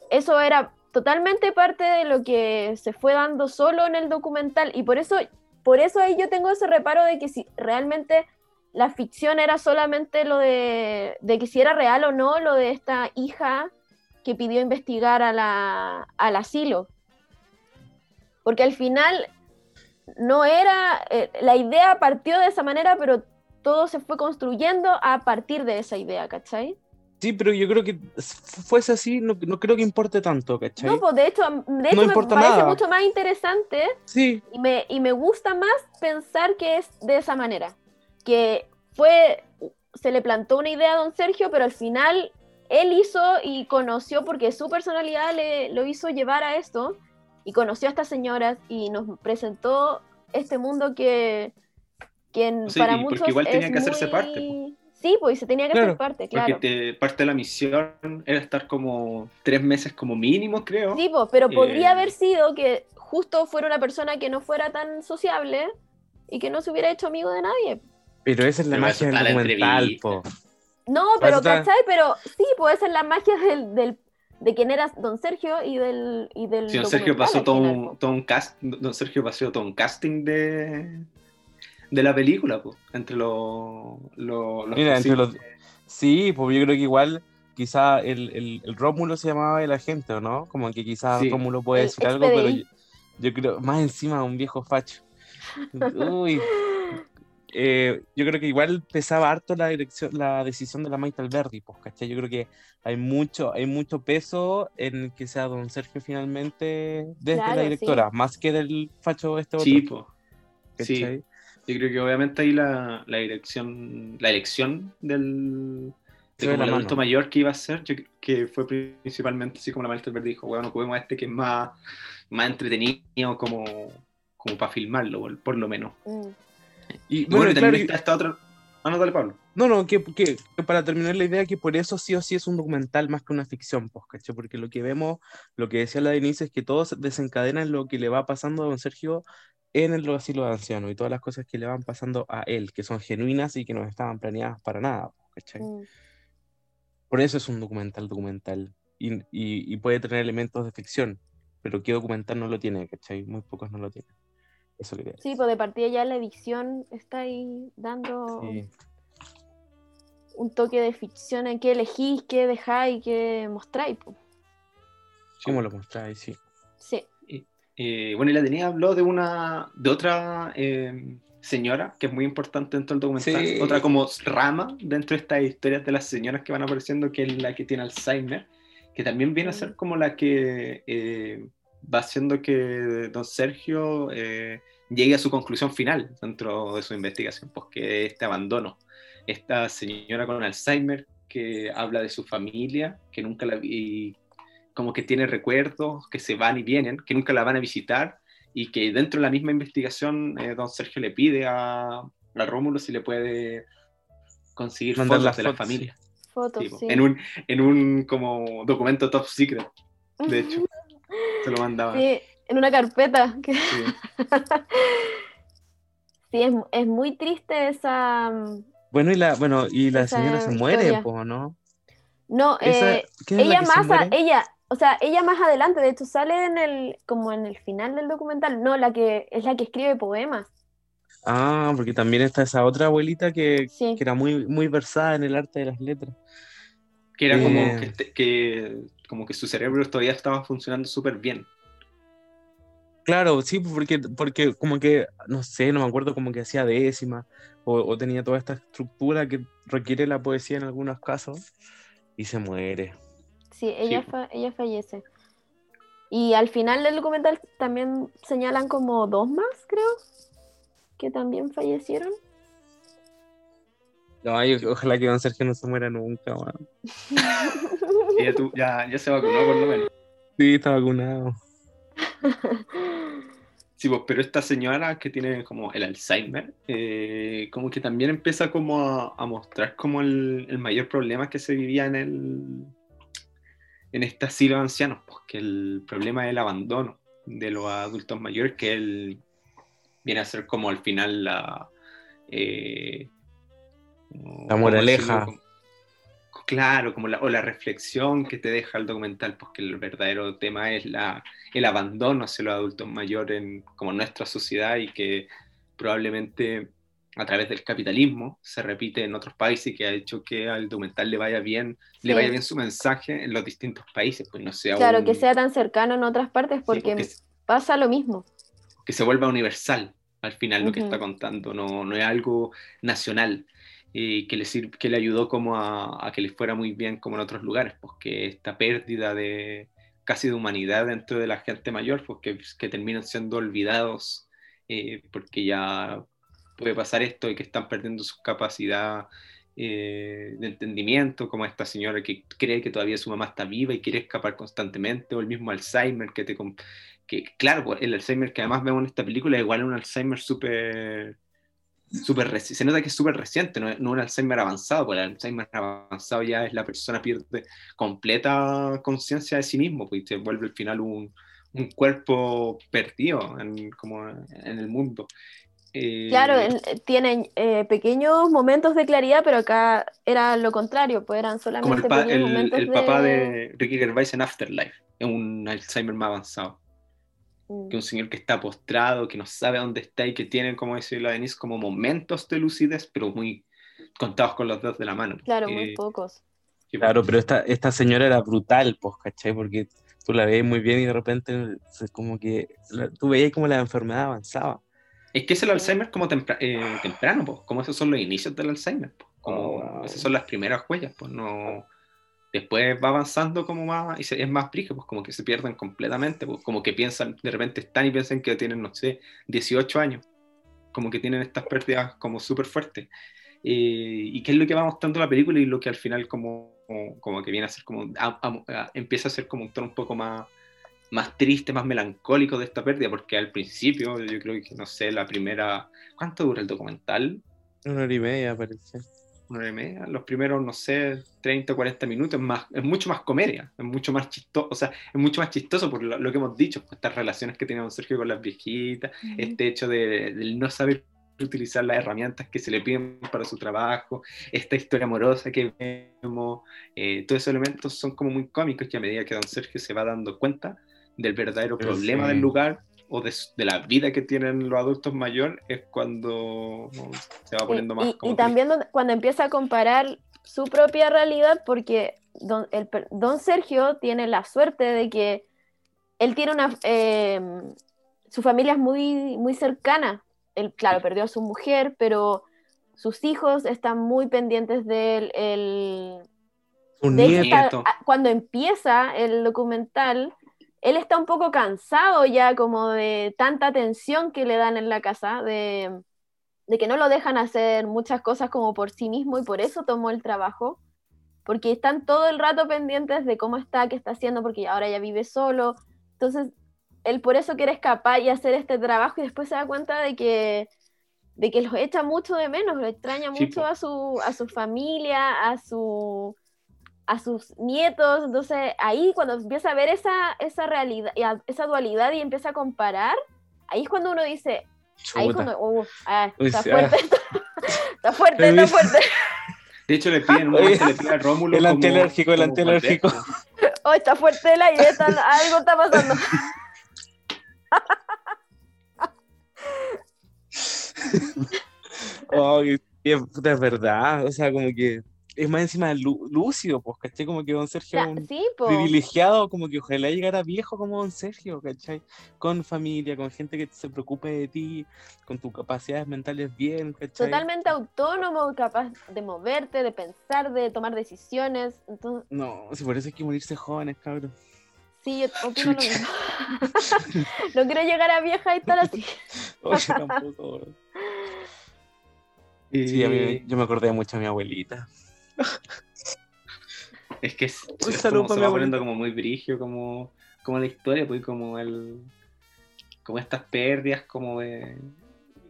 Eso era totalmente parte de lo que se fue dando solo en el documental y por eso, por eso ahí yo tengo ese reparo de que si realmente la ficción era solamente lo de, de que si era real o no lo de esta hija que pidió investigar a la, al asilo. Porque al final no era, eh, la idea partió de esa manera, pero todo se fue construyendo a partir de esa idea, ¿cachai? Sí, pero yo creo que fuese así, no, no creo que importe tanto, ¿cachai? No, pues de hecho, de hecho me parece mucho más interesante sí. y, me, y me gusta más pensar que es de esa manera. Que fue, se le plantó una idea a don Sergio, pero al final él hizo y conoció, porque su personalidad le, lo hizo llevar a esto, y conoció a estas señoras y nos presentó este mundo que, que para muchos porque igual tenía que hacerse parte. Sí, pues se tenía que hacer parte, claro. Porque parte de la misión era estar como tres meses como mínimo, creo. Sí, pues, pero podría eh, haber sido que justo fuera una persona que no fuera tan sociable y que no se hubiera hecho amigo de nadie. Pero esa es la magia del documental, po. No, pero, ¿cachai? Pero sí, pues esa es la magia del, del de quién era Don Sergio y del y del sí, Don Sergio pasó todo un, todo un cast, Don Sergio pasó todo un casting de de la película pues, entre los, los, Mira, entre los sí pues yo creo que igual quizá el, el, Rómulo se llamaba el agente o no como que quizá Rómulo puede decir algo pero yo, creo más encima un viejo facho. Uy eh, yo creo que igual pesaba harto la dirección, la decisión de la Maite Alberdi, pues, ¿cachai? Yo creo que hay mucho, hay mucho peso en que sea don Sergio finalmente desde la directora, más que del facho este otro. Sí, pues. Sí. Yo creo que obviamente ahí la, la dirección, la elección del, de como el adulto mayor que iba a ser, que fue principalmente así como la Maite Alberdi dijo, bueno, podemos a este que es más, más entretenido como, como para filmarlo, por, lo menos. Mm. Y, bueno, claro, está otra. Ah, no, dale, Pablo. No, no, que, que, para terminar la idea, que por eso sí o sí es un documental más que una ficción, pues, ¿cachai? Porque lo que vemos, lo que decía la Denise, es que todo desencadena en lo que le va pasando a don Sergio en el asilo de ancianos y todas las cosas que le van pasando a él, que son genuinas y que no estaban planeadas para nada, ¿cachai? Mm. Por eso es un documental documental y, y, y, puede tener elementos de ficción, pero ¿qué documental no lo tiene, ¿cachai? Muy pocos no lo tienen. Sí, pues de partida ya la edición está ahí dando un toque de ficción en qué elegís, qué dejáis, qué mostráis. Pues. ¿Cómo lo mostráis? Sí. Sí. bueno, y la tenía habló de una, de otra em, señora que es muy importante dentro del documental, otra como rama dentro de estas historias de las señoras que van apareciendo, que es la que tiene Alzheimer, que también viene a ser como la que eh, va haciendo que don Sergio eh, llegue a su conclusión final dentro de su investigación, pues que este abandono. Esta señora con Alzheimer que habla de su familia, que nunca la vi, como que tiene recuerdos que se van y vienen, que nunca la van a visitar y que dentro de la misma investigación eh, don Sergio le pide a, a Rómulo si le puede conseguir fotos de la familia. Fotos, sí. En un, en un como documento top secret, de hecho. Se lo mandaba. Sí, en una carpeta. Sí, es, muy triste esa. Mm, bueno, y la, bueno, y la señora se muere, ¿no? No, eh, ella más, ella, o sea, ella más adelante, de hecho, sale en el, como en el final del documental, no, la que es la que escribe poemas. Ah, porque también está esa otra abuelita que, que era muy, muy versada en el arte de las letras. Que era como eh, que, que, como que su cerebro todavía estaba funcionando súper bien. Claro, sí, porque, porque como que, no sé, no me acuerdo, como que hacía décima, o, tenía toda esta estructura que requiere la poesía en algunos casos, y se muere. Sí, ella, ella fallece. Y al final del documental también señalan como dos más, creo, que también fallecieron. No, ojalá que Don Sergio no se muera nunca, man. ya, ya se vacunó por lo menos. Sí, está vacunado. Sí, pues, pero esta señora que tiene como el Alzheimer, eh, como que también empieza como a, mostrar como el, mayor problema que se vivía en el en este asilo de ancianos, pues que el problema es el abandono, de los adultos mayores, que él viene a ser como al final la... Eh, la moraleja. claro, como la, o la reflexión que te deja el documental, porque el verdadero tema es la, el abandono hacia los adultos mayores en, como nuestra sociedad y que probablemente a través del capitalismo se repite en otros países y que ha hecho que al documental le vaya bien, le vaya bien su mensaje en los distintos países, pues no sea Claro, que sea tan cercano en otras partes porque, pasa lo mismo. Que se vuelva universal al final lo que está contando, no, no es algo nacional. Y que le, que le ayudó como a, que le fuera muy bien como en otros lugares, porque pues esta pérdida de casi de humanidad dentro de la gente mayor, pues que, terminan siendo olvidados eh, porque ya puede pasar esto y que están perdiendo su capacidad eh, de entendimiento, como esta señora que cree que todavía su mamá está viva y quiere escapar constantemente, o el mismo Alzheimer que te... Que, claro, pues, el Alzheimer que además vemos en esta película es igual a un Alzheimer súper... Super se nota que es súper reciente, no, no un Alzheimer avanzado, porque el Alzheimer avanzado ya es la persona pierde completa conciencia de sí mismo, pues se vuelve al final un, un cuerpo perdido en, como en el mundo. Claro, eh, tienen eh, pequeños momentos de claridad, pero acá era lo contrario, pues eran solamente como el, momentos el papá de Ricky Gervais en Afterlife, es un Alzheimer más avanzado. Mm. Que un señor que está postrado, que no sabe dónde está y que tiene, como la Denise, como momentos de lucidez, pero muy contados con los dedos de la mano. Claro, muy eh, pocos. Claro, pero esta, esta señora era brutal, pues, ¿cachai? Porque tú la veías muy bien y de repente como que tú veías como la enfermedad avanzaba. Es que es el Alzheimer como eh, temprano, pues, como esos son los inicios del Alzheimer, pues, como oh. esas son las primeras huellas, pues no... Después va avanzando como más, y es más brígido, pues como que se pierden completamente, pues como que piensan, de repente están y piensan que tienen, no sé, 18 años, como que tienen estas pérdidas como súper fuertes. Eh, y qué es lo que va mostrando la película y lo que al final como, como, que viene a ser como, empieza a ser como un tono un poco más, más triste, más melancólico de esta pérdida, porque al principio, yo creo que, no sé, la primera... ¿Cuánto dura el documental? Una hora y media, parece. Una hora y media. Los primeros, no sé, 30 o 40 minutos, es, más, es mucho más comedia, es mucho más chistoso, o sea, es mucho más chistoso por lo, que hemos dicho, estas relaciones que tenía Sergio con las viejitas, este hecho de, no saber utilizar las herramientas que se le piden para su trabajo, esta historia amorosa que vemos, eh, todos esos elementos son como muy cómicos y a medida que don Sergio se va dando cuenta, del verdadero problema del lugar o de, la vida que tienen los adultos mayores es cuando se va poniendo más... Y, y también cuando empieza a comparar su propia realidad, porque don, el, don Sergio tiene la suerte de que él tiene una... Eh, su familia es muy, muy cercana. Él, claro, perdió a su mujer, pero sus hijos están muy pendientes de él. El, cuando empieza el documental, él está un poco cansado ya como de tanta atención que le dan en la casa, de, que no lo dejan hacer muchas cosas como por sí mismo y por eso tomó el trabajo, porque están todo el rato pendientes de cómo está, qué está haciendo, porque ahora ya vive solo. Entonces, él por eso quiere escapar y hacer este trabajo y después se da cuenta de que de que los echa mucho de menos, lo extraña mucho a su, a su familia, a su, a sus nietos. Entonces ahí cuando empieza a ver esa, esa realidad, esa dualidad y empieza a comparar, ahí es cuando uno dice, ahí cuando, uh, ah, está, fuerte, está fuerte, está fuerte. De hecho, le piden, un le piden a Rómulo. El antialérgico, el antialérgico. Oh, está fuerte la está, algo está pasando. oh, es verdad, o sea, como que es más encima lúcido, pues, ¿cachai? Como que don Sergio es un privilegiado, como que ojalá llegara viejo como don Sergio, ¿cachai? Con familia, con gente que se preocupe de ti, con tus capacidades mentales bien, ¿cachai? Totalmente autónomo, capaz de moverte, de pensar, de tomar decisiones. No, si por eso hay que morirse jóvenes, cabrón. Sí, yo opino lo mismo. no quiero llegar a vieja y estar así. Oye, tampoco. Sí, a mí, yo me acordé mucho de mi abuelita es que es, se va poniendo como muy brigio, como, como la historia, pues como el como estas pérdidas, como de,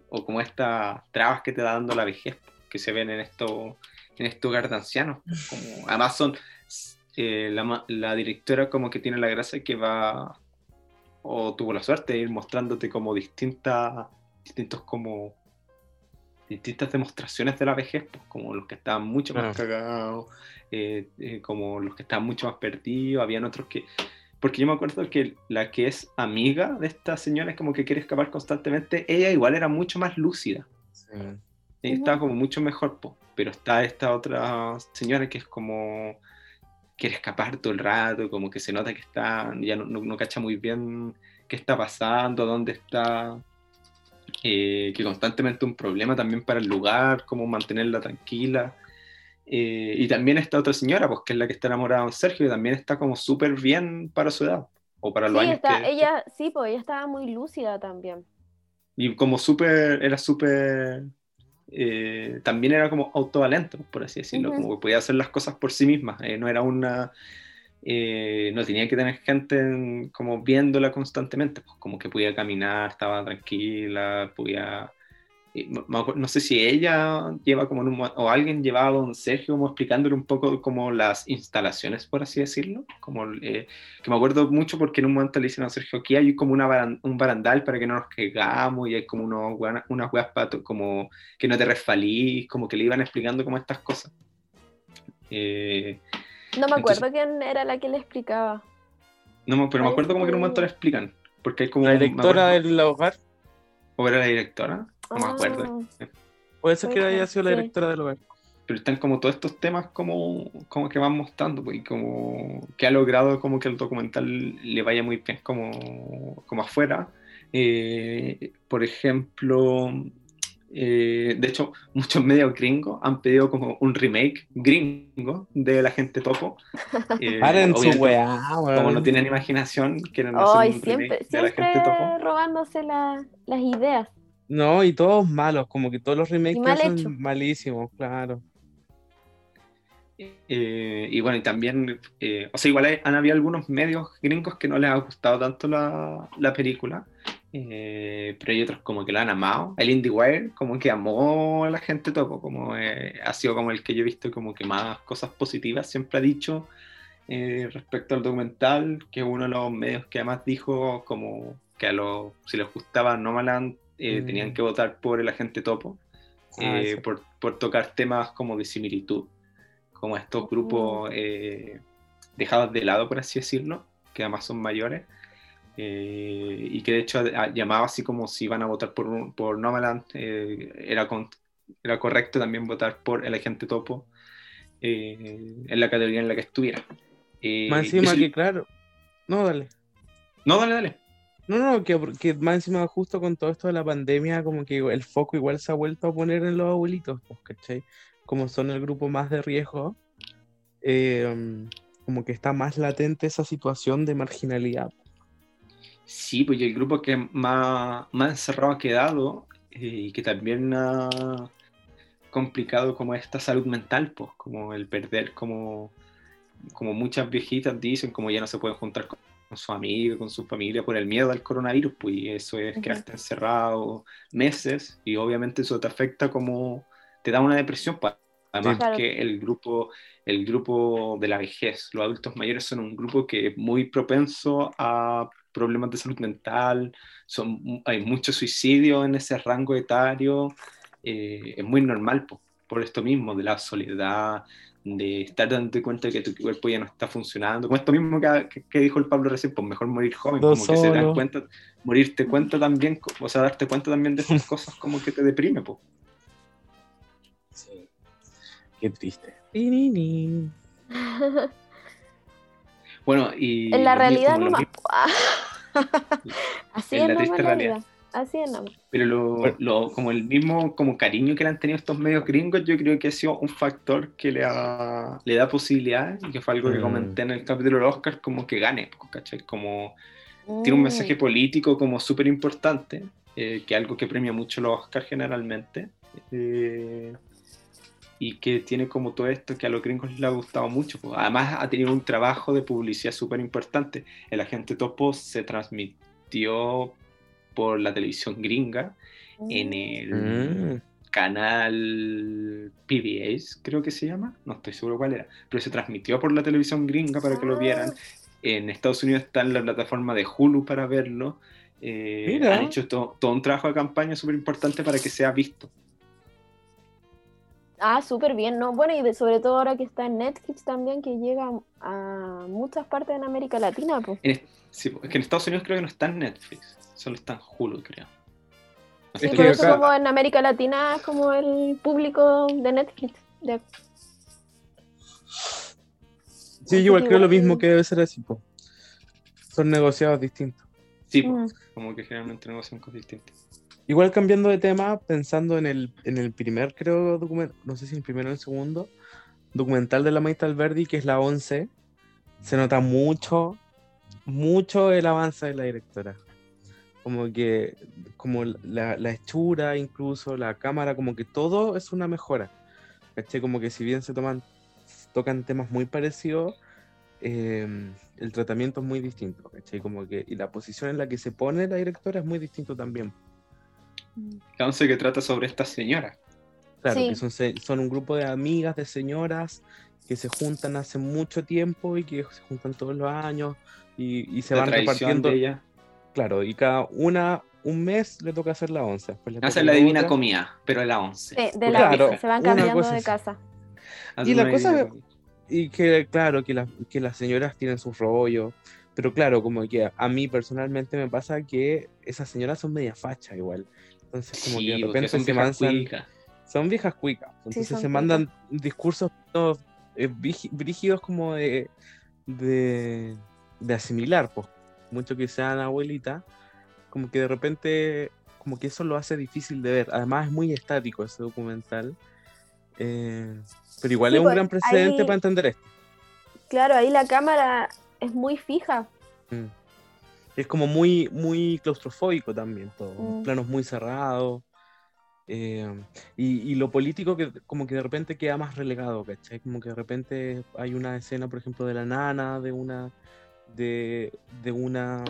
o como estas trabas que te da dando la vejez, que se ven en esto, en este hogar de ancianos. Como, además son, eh, la, la, directora como que tiene la gracia que va, o tuvo la suerte de ir mostrándote como distintas, distintos como distintas demostraciones de la vejez, pues, como los que estaban mucho más cagados, eh, eh, como los que estaban mucho más perdidos, habían otros que... Porque yo me acuerdo que la que es amiga de esta señora es como que quiere escapar constantemente, ella igual era mucho más lúcida. Sí. estaba como mucho mejor, pues. pero está esta otra señora que es como quiere escapar todo el rato, como que se nota que está, ya no, no, cacha muy bien qué está pasando, dónde está, eh, que constantemente un problema también para el lugar, cómo mantenerla tranquila. Eh, y también esta otra señora, pues que es la que está enamorada de Sergio, y también está como súper bien para su edad, o para los años ella, Sí, pues ella estaba muy lúcida también. Y como súper, era súper eh, también era como autovalente, por así decirlo, como que podía hacer las cosas por sí misma, eh, no era una, eh, no tenía que tener gente como viéndola constantemente, pues como que podía caminar, estaba tranquila, podía no sé si ella lleva como o alguien llevaba a don Sergio como explicándole un poco como las instalaciones, por así decirlo, como eh, que me acuerdo mucho porque en un momento le dicen a Sergio aquí hay como una un barandal para que no nos caigamos y hay como unos, unas huevas para como que no te resfalís, como que le iban explicando como estas cosas. Eh, no me acuerdo quién era la que le explicaba. No, pero me acuerdo como que en un momento le explican, porque hay como... La directora del hogar. ¿O era la directora? No me acuerdo. Ah. Puede ser que haya sido la directora del hogar. Pero están como todos estos temas como, como que van mostrando, pues, como que ha logrado como que el documental le vaya muy bien como, como afuera. Eh, por ejemplo, eh, de hecho, muchos medios gringos han pedido como un remake gringo de La Gente Topo. Eh, Paren su weá, Como no tienen imaginación, quieren hacer un siempre, remake de La Gente Topo. robándose las ideas. No, y todos malos, como que todos los remakes son malísimos, claro. Eh, y bueno, y también, eh, o sea, igual han habido algunos medios gringos que no les ha gustado tanto la, película, eh, pero hay otros como que la han amado. El IndieWire como que amó a la gente todo, como ha sido como el que yo he visto como que más cosas positivas siempre ha dicho respecto al documental, que es uno de los medios que además dijo como que a los, si les gustaba no Nomadland eh, tenían mm. que votar por el agente topo, ah, eh, por, por, tocar temas como de similitud, como estos grupos mm. eh, dejados de lado, por así decirlo, que además son mayores, y que de hecho llamaba así como si iban a votar por, por Nomaland, era, era correcto también votar por el agente topo en la categoría en la que estuviera. Más encima que claro. No, dale. No, dale, dale. No, no, que, que, más encima justo con todo esto de la pandemia, como que el foco igual se ha vuelto a poner en los abuelitos, pues, ¿cachai? Como son el grupo más de riesgo, como que está más latente esa situación de marginalidad. Sí, pues el grupo que más, más encerrado ha quedado eh, y que también ha complicado como esta salud mental, pues, como el perder, como, como muchas viejitas dicen, como ya no se pueden juntar con con su amigo, con su familia por el miedo al coronavirus, pues eso es quedarte encerrado meses y obviamente eso te afecta como te da una depresión, pues, además que el grupo, el grupo de la vejez, los adultos mayores son un grupo que es muy propenso a problemas de salud mental, son, hay mucho suicidio en ese rango etario, eh, es muy normal pues, por esto mismo, de la soledad, de estar dando cuenta de que tu cuerpo ya no está funcionando. Como esto mismo que, que, dijo el Pablo recién, pues mejor morir joven, como que se dan cuenta, morirte cuenta también, o sea, darte cuenta también de esas cosas como que te deprime, pues. Sí. Qué triste. bueno, y. En la realidad no Así es la triste realidad. Así es, no. Pero lo, como el mismo como cariño que le han tenido estos medios gringos, yo creo que ha sido un factor que le, le da posibilidades y que fue algo que mm. comenté en el capítulo de Oscar, como que gane, ¿cachai? Como tiene un mensaje mm. político como súper importante, eh, que es algo que premia mucho los Oscar generalmente. Eh, y que tiene como todo esto que a los gringos les ha gustado mucho. Pues. Además ha tenido un trabajo de publicidad súper importante. El agente Topo se transmitió por la televisión gringa en el mm. canal PBS, creo que se llama, no estoy seguro cuál era, pero se transmitió por la televisión gringa para que lo vieran. En Estados Unidos está en la plataforma de Hulu para verlo. Eh, han hecho todo, un trabajo de campaña súper importante para que sea visto. Ah, súper bien, ¿no? Bueno, y sobre todo ahora que está en Netflix también, que llega a muchas partes de América Latina. Pues. sí, es que en Estados Unidos creo que no está en Netflix, solo está en Hulu, creo. Sí, por eso como en América Latina es como el público de Netflix. Sí, yo igual creo lo mismo que debe ser así, pues. Son negociados distintos. Sí, mm. como que generalmente negocian cosas distintas. Igual cambiando de tema, pensando en el, en el primer, creo, documental, no sé si el primero o el segundo, documental de la Maestra Alberdi, que es la 11, se nota mucho, mucho el avance de la directora. Como que, como la, la hechura, incluso la cámara, como que todo es una mejora. ¿Caché? Como que si bien se toman, tocan temas muy parecidos, em, el tratamiento es muy distinto, ¿caché? Como que, y la posición en la que se pone la directora es muy distinto también. La que trata sobre estas señoras. Claro, que son, son un grupo de amigas, de señoras que se juntan hace mucho tiempo y que se juntan todos los años y, se van repartiendo. ella. Claro, y cada una, un mes le toca hacer la once. Hace la divina comida, pero la once. de la se van cambiando de casa. Y la cosa, y que claro, que, que las señoras tienen sus rollos, pero claro, como que a mí personalmente me pasa que esas señoras son media facha igual. Entonces, como que de repente son se mandan. Son viejas cuicas. Entonces se mandan discursos eh, brígidos como de, de, asimilar, pues. Mucho que sean abuelita, como que de repente, como que eso lo hace difícil de ver. Además, es muy estático ese documental. Eh, pero igual es un pues, gran precedente para entender esto. Claro, ahí la cámara es muy fija. Mm es como muy, muy claustrofóbico también todo, mm. planos muy cerrados. Eh, y, lo político que como que de repente queda más relegado, ¿cachai? Como que de repente hay una escena, por ejemplo, de la nana, de una, de, de una,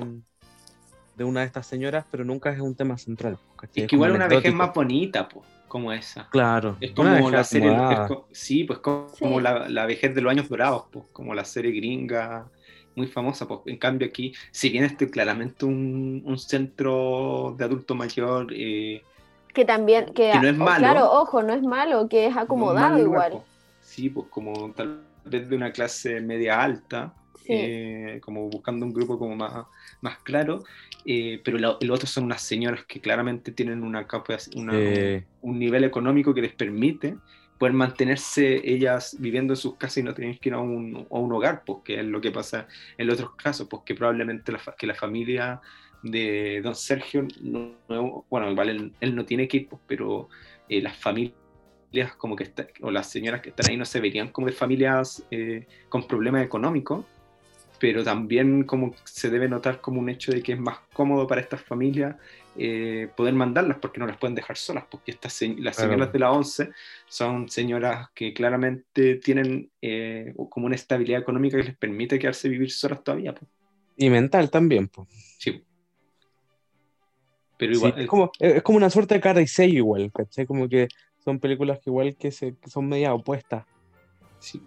de una de estas señoras, pero nunca es un tema central. ¿cachai? Es que igual una vejez más bonita, pues, como esa. Claro. Es como la serie, sí, pues como, La, la, vejez de los años dorados, pues, como la serie gringa muy famosa. Pues, en cambio aquí, si bien este claramente un, un centro de adulto mayor... Eh, que también, que, no es malo. Claro, ojo, no es malo, que es acomodado igual. Sí, pues como tal vez de una clase media alta, eh, como buscando un grupo como más, más claro, eh, pero el otro son unas señoras que claramente tienen una, una un nivel económico que les permite poder mantenerse ellas viviendo en sus casas y no tener que ir a un, a un hogar, pues que es lo que pasa en otros casos, pues que probablemente la, que la familia de don Sergio, no, bueno, igual él, no tiene ir, pues, pero eh, las familias como que está, o las señoras que están ahí no se verían como de familias eh, con problemas económicos, pero también como se debe notar como un hecho de que es más cómodo para estas familias eh, poder mandarlas porque no las pueden dejar solas, porque estas las señoras de la ONCE son señoras que claramente tienen eh, como una estabilidad económica que les permite quedarse vivir solas todavía. Y mental también. Pues. Sí. Pero igual, es, como, es como una suerte de cara y sello igual, ¿cachai? Como que son películas que igual que, se, que son media opuestas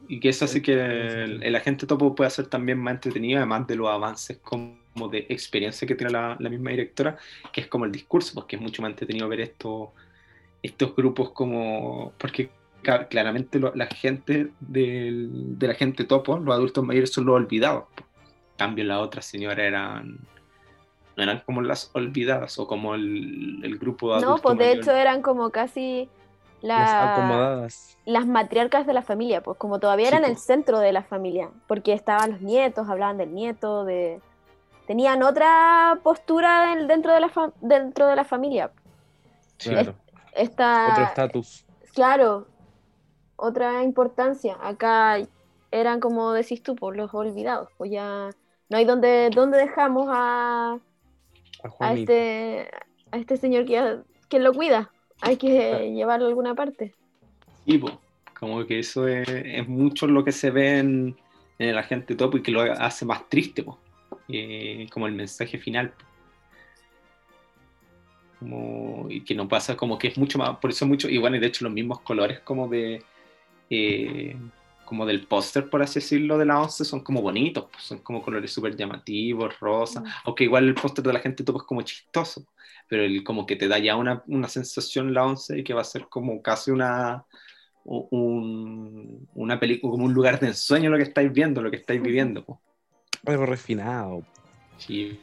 y que eso hace que el, agente topo pueda ser también más entretenido, además de los avances como de experiencia que tiene la, misma directora, que es como el discurso, porque es mucho más entretenido ver esto, estos grupos como, porque claramente la gente del, de la gente topo, los adultos mayores son los olvidados. En cambio, las otras señoras eran no eran como las olvidadas o como el, el grupo de adultos. No, pues de hecho eran como casi las acomodadas. Las matriarcas de la familia, pues como todavía eran el centro de la familia, porque estaban los nietos, hablaban del nieto, de tenían otra postura dentro de la dentro de la familia. Claro. Otro estatus. Claro, otra importancia. Acá eran como decís tú, por pues, los olvidados, pues ya no hay donde, donde dejamos a, a, este a este señor que, que lo cuida hay que llevarlo a alguna parte. Sí, como que eso es, mucho lo que se ve en, el agente topo y que lo hace más triste, eh, como el mensaje final. y que no pasa como que es mucho más, por eso mucho, y bueno, de hecho los mismos colores como de, eh, como del póster, por así decirlo, de la 11 son como bonitos, pues, son como colores súper llamativos, rosa, mm. aunque igual el póster de la gente todo es como chistoso, pero el, como que te da ya una, una sensación la 11 y que va a ser como casi una, un, una película, como un lugar de ensueño lo que estáis viendo, lo que estáis viviendo. Algo refinado. Sí.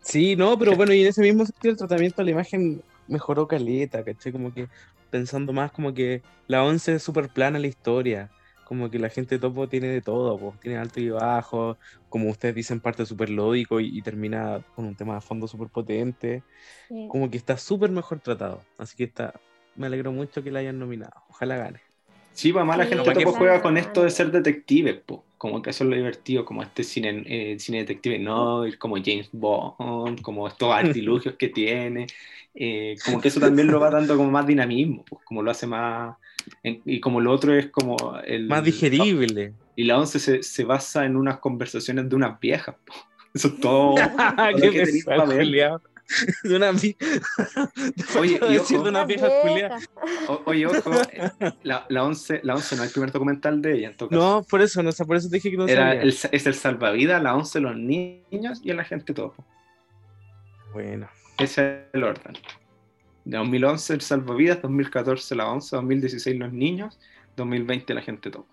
Sí, no, pero bueno, y en ese mismo sentido el tratamiento de la imagen mejoró caleta, ¿cachai? Como que pensando más como que la 11 es súper plana la historia como que la gente topo tiene de todo, pues, tiene alto y bajo, como ustedes dicen, parte súper lógico y, termina con un tema de fondo súper potente, como que está súper mejor tratado, así que está, me alegro mucho que la hayan nominado, ojalá gane. Sí, además la gente topo juega con esto de ser detective, pues, como que eso es lo divertido, como este cine, eh, cine detective, no, como James Bond, como estos artilugios que tiene, eh, como que eso también lo va dando como más dinamismo, pues, como lo hace más y como lo otro es como el... Más digerible. Y la 11 se, se basa en unas conversaciones de unas viejas. Eso es todo. ¿Qué que de una Oye, y ojo, de una vieja oye, ojo, la, la, 11, la 11 no es el primer documental de ella. En todo caso. No, por eso, no, por eso te dije que no Era el, Es el salvavidas, la 11 los niños y la gente todo. Bueno. Ese es el orden. 2011 el salvavidas, 2014 la 11, 2016 los niños, 2020 la gente top.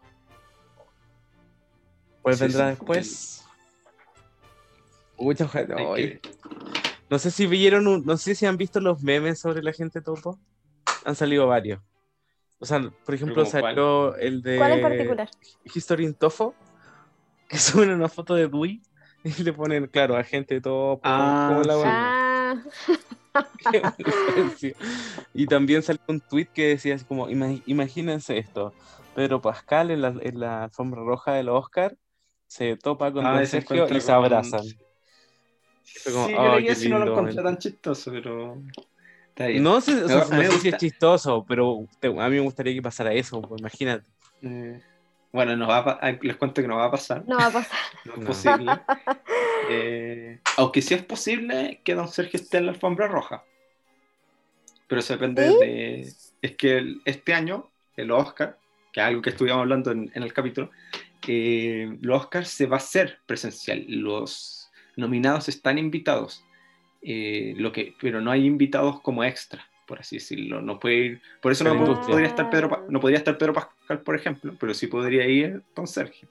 Pues vendrá después. Muchas No sé si vieron, no sé si han visto los memes sobre la gente topo. Han salido varios. O sea, por ejemplo, salió el de. ¿Cuál en particular? History in Tofo, que suben una foto de Dewey y le ponen, claro, agente topo. Ah, la ah. y también salió un tweet que decía así como, imagínense esto, Pedro Pascal en la, en la alfombra roja del Oscar se topa con ah, Sergio y se abrazan. Como, sí, oh, yo no lo encontré tan chistoso, pero... No sé, si es chistoso, pero a mí me gustaría que pasara eso, pues, imagínate. Eh, bueno, nos va les cuento que no va a pasar. No va a pasar. no es posible. Eh, aunque sí es posible que Don Sergio esté en la alfombra roja. Pero eso depende de. Es que este año, el Oscar, que es algo que estuvimos hablando en, el capítulo, eh, el Oscar se va a hacer presencial. Los nominados están invitados, eh, lo que, pero no hay invitados como extra por así decirlo. No puede ir, por eso no podría, estar Pedro, no podría estar Pedro Pascal, por ejemplo, pero sí podría ir Don Sergio.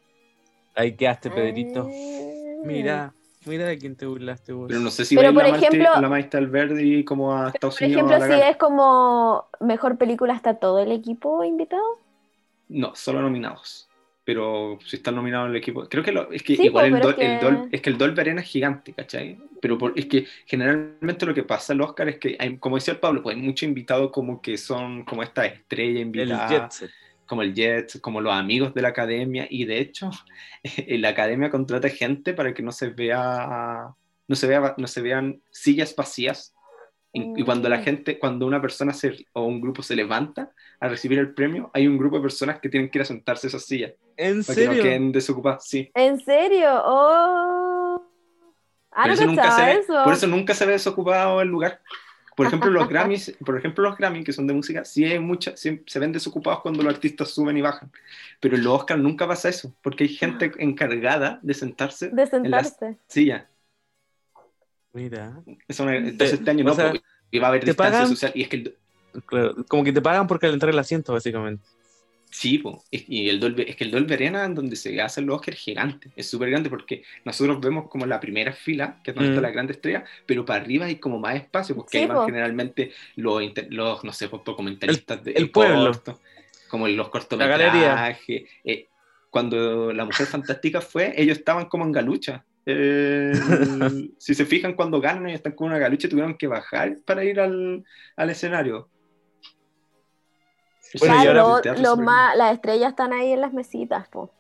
Ahí quedaste, Pedrito. Ah. Mira, mira de quién te burlaste vos. Pero no sé si va a ir la, ejemplo, la Maestra Alberdi como a Estados por Unidos. Por ejemplo, si es como mejor película, ¿está todo el equipo invitado? No, solo nominados pero si está nominado en el equipo. Creo que lo, es que igual el, el es que el Dolby Arena es gigante, ¿cachai? Pero es que generalmente lo que pasa el Oscar es que, hay, como decía el Pablo, pues hay muchos invitados como que son como esta estrella invitada. Como el Jet, como los amigos de la academia, y de hecho, la academia contrata gente para que no se vea, no se vea, no se vean sillas vacías y, cuando la mm. gente, cuando una persona se, o un grupo se levanta a recibir el premio, hay un grupo de personas que tienen que ir a sentarse a esas sillas. ¿En para serio? Que no queden desocupadas, sí. ¿En serio? Oh. Ah, no nunca se ve, Por eso nunca se ve desocupado el lugar. Por ejemplo, los Grammys, por ejemplo, los Grammys, que son de música, sí, hay mucha, se ven desocupados cuando los artistas suben y bajan. Pero en los Oscars nunca pasa eso, porque hay gente encargada de sentarse, de sentarse. en la silla. Mira. entonces este año no, y va a haber distancia social. Y es que como que te pagan por calentar el asiento, básicamente. Sí, y el Dolby, es que el Dolby Arena, donde se hace el Oscar, es gigante, es súper grande porque nosotros vemos como la primera fila, que es donde está mm. la grande estrella, pero para arriba hay como más espacio, porque hay más generalmente los, los, no sé, pues, documentalistas el, el pueblo. como los cortometrajes. Eh, cuando La Mujer Fantástica fue, ellos estaban como en galucha. Eh, si se fijan, cuando ganan y están con una galucha, tuvieron que bajar para ir al, al escenario. Bueno, las estrellas están ahí en las mesitas, po.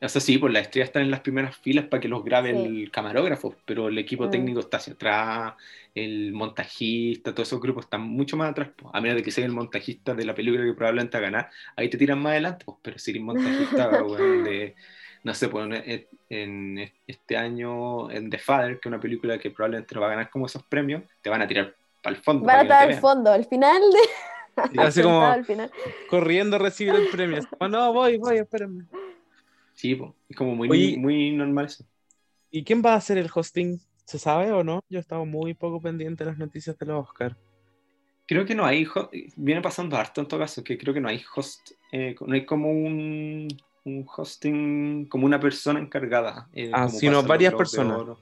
O sea, sí, pues las estrellas están en las primeras filas para que los grabe el camarógrafo, pero el equipo mm. técnico está hacia atrás, el montajista, todos esos grupos están mucho más atrás, a menos de que sea el montajista de la película que probablemente va a ganar, ahí te tiran más adelante, pues, pero si eres montajista de no sé, pues en, este año en The Father, que es una película que probablemente no va a ganar como esos premios, te van a tirar para el fondo. Van a estar al fondo, al final de... así como corriendo a recibir el premio. no, voy, voy, espérenme. Sí, es como muy, muy normal eso. ¿Y quién va a hacer el hosting? ¿Se sabe o no? Yo he estado muy poco pendiente de las noticias de los Oscar. Creo que no hay, viene pasando harto en todo caso, que creo que no hay host, eh, no hay como un, un, hosting, como una persona encargada. Eh, ah, sino varias personas.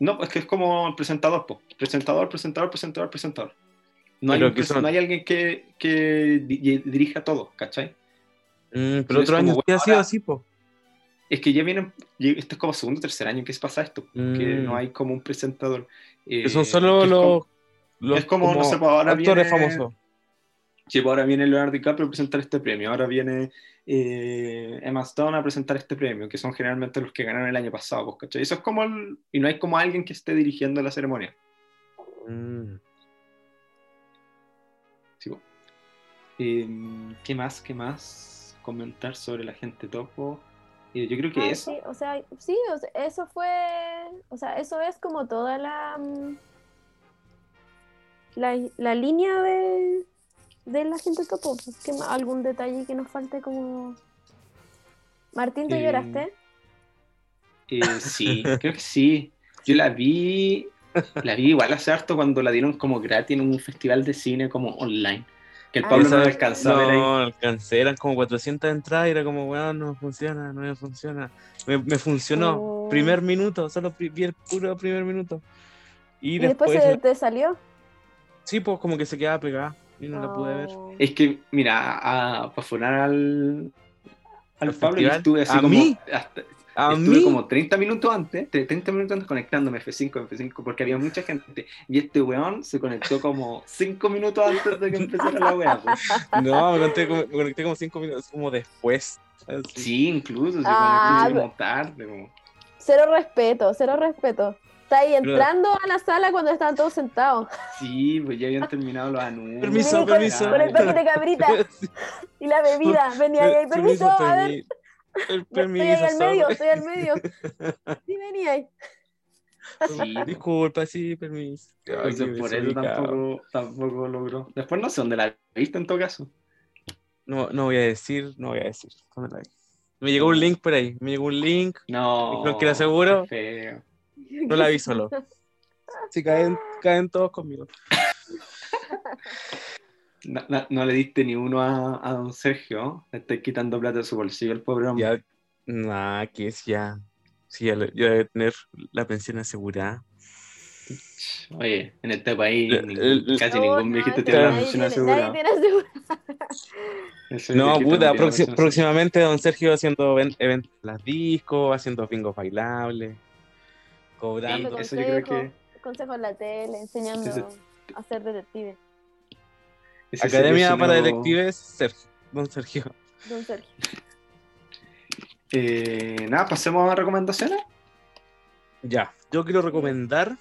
No, es que es como el presentador, presentador, presentador, presentador, presentador. No, hay, no hay, alguien que, que dirija todo, ¿cachai? Mm, pero otro año ha sido así, po. Es que ya vienen, este es como segundo o tercer año que se pasa esto, que no mm. hay como un presentador. que son solo los, los, Es como, no sé, pues, ahora actores famosos. Sí, pues ahora viene Leonardo DiCaprio a presentar este premio, ahora viene eh, Emma Stone a presentar este premio, que son generalmente los que ganaron el año pasado, pues, ¿cachai? Eso es como, y no hay como alguien que esté dirigiendo la ceremonia. Mm. Em, ¿Qué más? ¿Qué más? Comentar sobre la gente topo. Yo creo que eso. Sí, o sea, sí, eso fue, o sea, eso es como toda la, mm, la, línea de, de la gente topo. ¿Qué, ¿Algún detalle que nos falte como... Martín, ¿te eh, lloraste? Eh, sí, creo que sí. Yo la vi, la vi igual hace harto cuando la dieron como gratis en un festival de cine como online. Que el ah, Pablo no alcanzó a ver ahí. No, alcancé, eran como 400 entradas y era como, weón, no funciona, no me funciona. Me, me funcionó. Oh. Primer minuto, solo vi el puro primer minuto. Y, después, después te salió. Sí, pues como que se quedaba pegada y no la pude ver. Oh. Es que, mira, a, para funar al, al Pablo, yo estuve así ¿A como. Mí? Hasta, ¿A estuve mí? como 30 minutos antes, 30 minutos antes conectándome F5, F5, porque había mucha gente. Y este weón se conectó como 5 minutos antes de que empezara la weá. Pues. No, me conecté, como, me conecté como 5 minutos como después. Sí, incluso, se ah, conectó como tarde. Como... Cero respeto, cero respeto. Está ahí entrando a la sala cuando estaban todos sentados. Sí, pues ya habían terminado los anuncios. Permiso, permiso. Con el paquete cabrita y la bebida. Venía ahí, permiso, a ver. El permiso. Estoy ahí al medio, estoy al medio. Sí, venía ahí. Sí, disculpa, sí, permiso. por eso tampoco, tampoco logró. Después no sé dónde la viste en todo caso. No, no voy a decir, no voy a decir. Me llegó un link por ahí, me llegó un link. No. Creo que era seguro. Feo. No la vi solo. Si caen, caen todos conmigo. No, le diste ni uno a, a don Sergio. Le estoy quitando plata de su bolsillo el pobre hombre. Ya, nah, que es ya. Sí, ya, debe tener la pensión asegurada. Oye, en este país casi ningún viejito tiene la pensión asegurada. No, puta, próximamente don Sergio haciendo eventos las discos, haciendo bingos bailables cobrando. eso yo creo que... Consejos en la tele, enseñando a ser Academia para detectives, Sergio. Don Sergio. Don Sergio. Eh, nada, pasemos a recomendaciones. Ya, yo quiero recomendar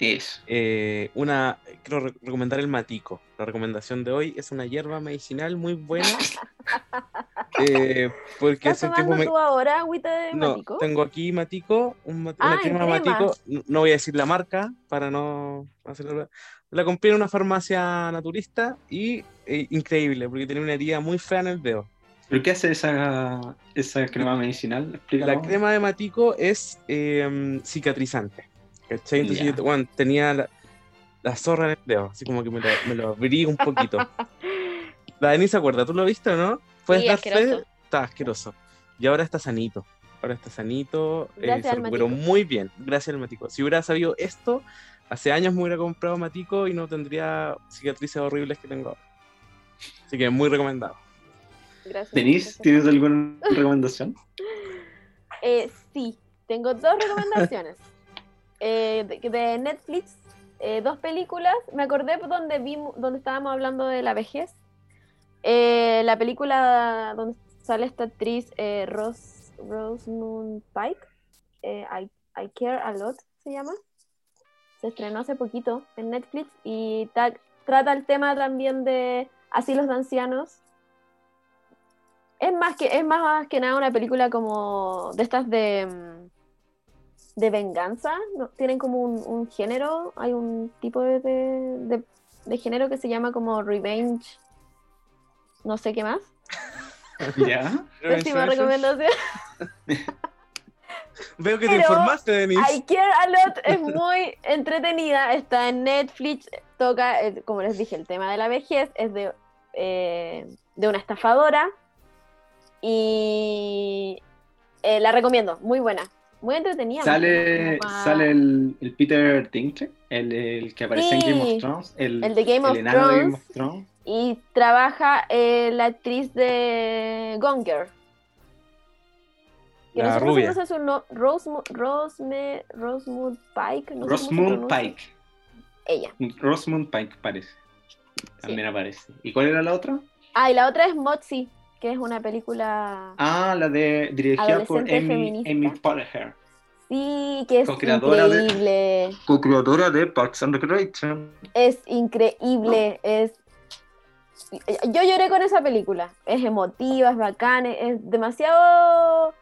es eh, una, quiero recomendar el matico. La recomendación de hoy es una hierba medicinal muy buena. eh, porque ¿Estás tomando tú ahora agüita de no, matico? tengo aquí matico, una ah, crema matico. No voy a decir la marca para no hacerlo. La compré en una farmacia naturista y eh, increíble, porque tiene una herida muy fea en el dedo. ¿Pero qué hace esa, esa crema medicinal? La crema de matico es eh, cicatrizante. Entonces yo tenía la, zorra en el dedo, así como que me lo, me lo abrí un poquito. la Denise se acuerda, ¿tú lo viste o no? ¿Puedes dar fe? Está asqueroso. Y ahora está sanito. Ahora está sanito. Eh, se recuperó muy bien, gracias al Matico. Si hubiera sabido esto, hace años me hubiera comprado Matico y no tendría cicatrices horribles que tengo ahora. Así que muy recomendado. Gracias. Denise, ¿tienes alguna recomendación? Eh, sí, tengo dos recomendaciones. Eh, de, Netflix, eh, dos películas. Me acordé donde, vimos, donde estábamos hablando de la vejez. Eh, la película donde sale esta actriz Rose, Rosamund Pike, I, I, Care a Lot se llama. Se estrenó hace poquito en Netflix y trata el tema también de asilos de ancianos. Es más que, es más que nada una película como de estas de mm, de venganza, tienen como un, género, hay un tipo de, de género que se llama como Revenge, no sé qué más. ¿Ya? Pésima recomendación. Veo que te informaste, Denise. I Care a Lot es muy entretenida, está en Netflix, toca, eh, como les dije, el tema de la vejez, es de, eh, de una estafadora y eh, la recomiendo, muy buena, muy entretenida. Sale, sale el, Peter Dinklage, el, que aparece en Game of Thrones, el, de Game of, Thrones, Y trabaja la actriz de Gone Girl. Que la no sé rubia. Cómo se no, Rosemood, Rosemood Pike. No Rosemood Pike. Ella. Rosemood Pike parece. También aparece. ¿Y cuál era la otra? Ah, y la otra es Moxie, que es una película. Ah, la de dirigida por Amy, Amy. Sí, que es increíble. Co-creadora de Parks and Recreation. Es increíble, es yo lloré con esa película. Es emotiva, es bacán, es demasiado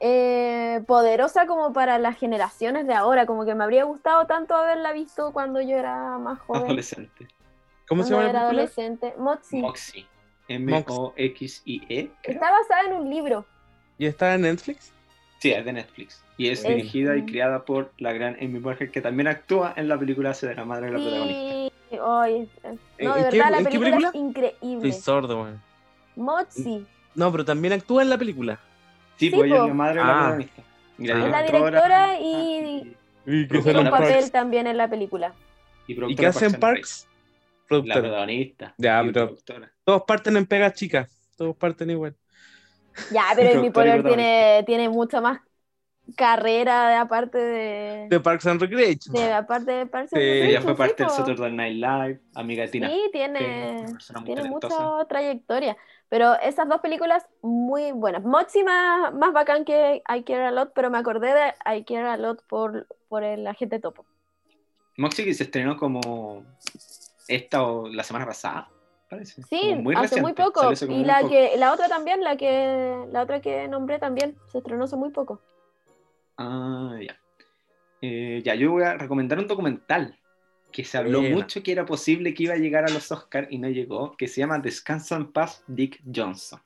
eh, poderosa como para las generaciones de ahora, como que me habría gustado tanto haberla visto cuando yo era más joven. Adolescente. ¿Cómo se llama? Era adolescente. Moxie. Moxie. M-O-X-I-E. Está basada en un libro. ¿Y está en Netflix? Sí, es de Netflix. Y es, dirigida y creada por la gran Amy Poehler, que también actúa en la película Hace de la madre de la protagonista. No, de verdad, la película, es increíble. Estoy sordo. Moxie. No, pero también actúa en la película. Sí, pues ella es la madre de la ah. protagonista. es la directora y, y que un papel también en la película. ¿Y, qué hacen Parks? Productora. La protagonista. Ya, pero todos parten en pegas chicas. Todos parten igual. Ya, pero mi poder tiene, tiene mucho más carrera de aparte de... De Parks and Recreation. De aparte de Parks and Recreation. Ella fue parte del Saturday Night Live, amiga de Tina. Sí, tiene, tiene mucha trayectoria. Pero esas dos películas muy buenas. Moxie más, más bacán que I Care a Lot, pero me acordé de I Care a Lot por, por el agente topo. Moxie que se estrenó como esta o la semana pasada, parece. Sí, muy hace muy poco. Y la que la otra también, la que la otra que nombré también, se estrenó hace muy poco. Ah, ya. Eh, ya, yo voy a recomendar un documental que se habló mucho que era posible que iba a llegar a los Oscars y no llegó, que se llama Descansa en paz Dick Johnson.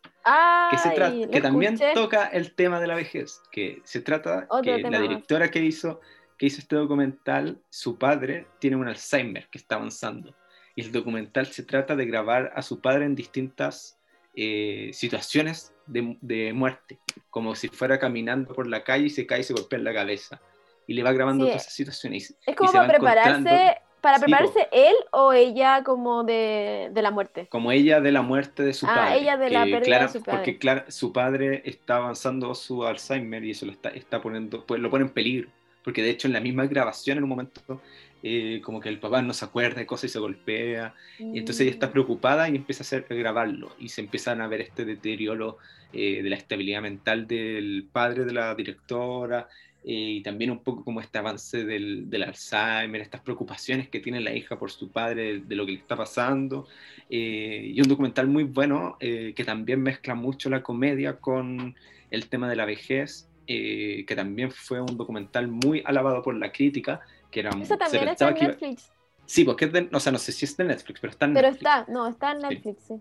que, se que también toca el tema de la vejez, que se trata que la directora que hizo, que hizo este documental, su padre tiene un Alzheimer que está avanzando. Y el documental se trata de grabar a su padre en distintas eh, situaciones de, de, muerte, como si fuera caminando por la calle y se cae y se golpea en la cabeza. Y le va grabando todas esas situaciones. Es como para prepararse ¿Para prepararse él o ella como de, la muerte? Como ella de la muerte de su ah, padre. ella de la pérdida de su padre. Porque claro, su padre está avanzando su Alzheimer y eso lo está, está poniendo, pues lo pone en peligro. Porque de hecho en la misma grabación en un momento eh, como que el papá no se acuerda de cosas y se golpea. Y entonces ella está mm. preocupada y empieza a hacer grabarlo. Y se empiezan a ver este deterioro eh, de la estabilidad mental del padre de la directora y también un poco como este avance del, del, Alzheimer, estas preocupaciones que tiene la hija por su padre de, lo que le está pasando, eh, y un documental muy bueno eh, que también mezcla mucho la comedia con el tema de la vejez, eh, que también fue un documental muy alabado por la crítica, que era... Eso también está en Netflix. Sí, porque es de, o sea, no sé si es de Netflix, pero está en Netflix. Pero está, no, está en Netflix, sí.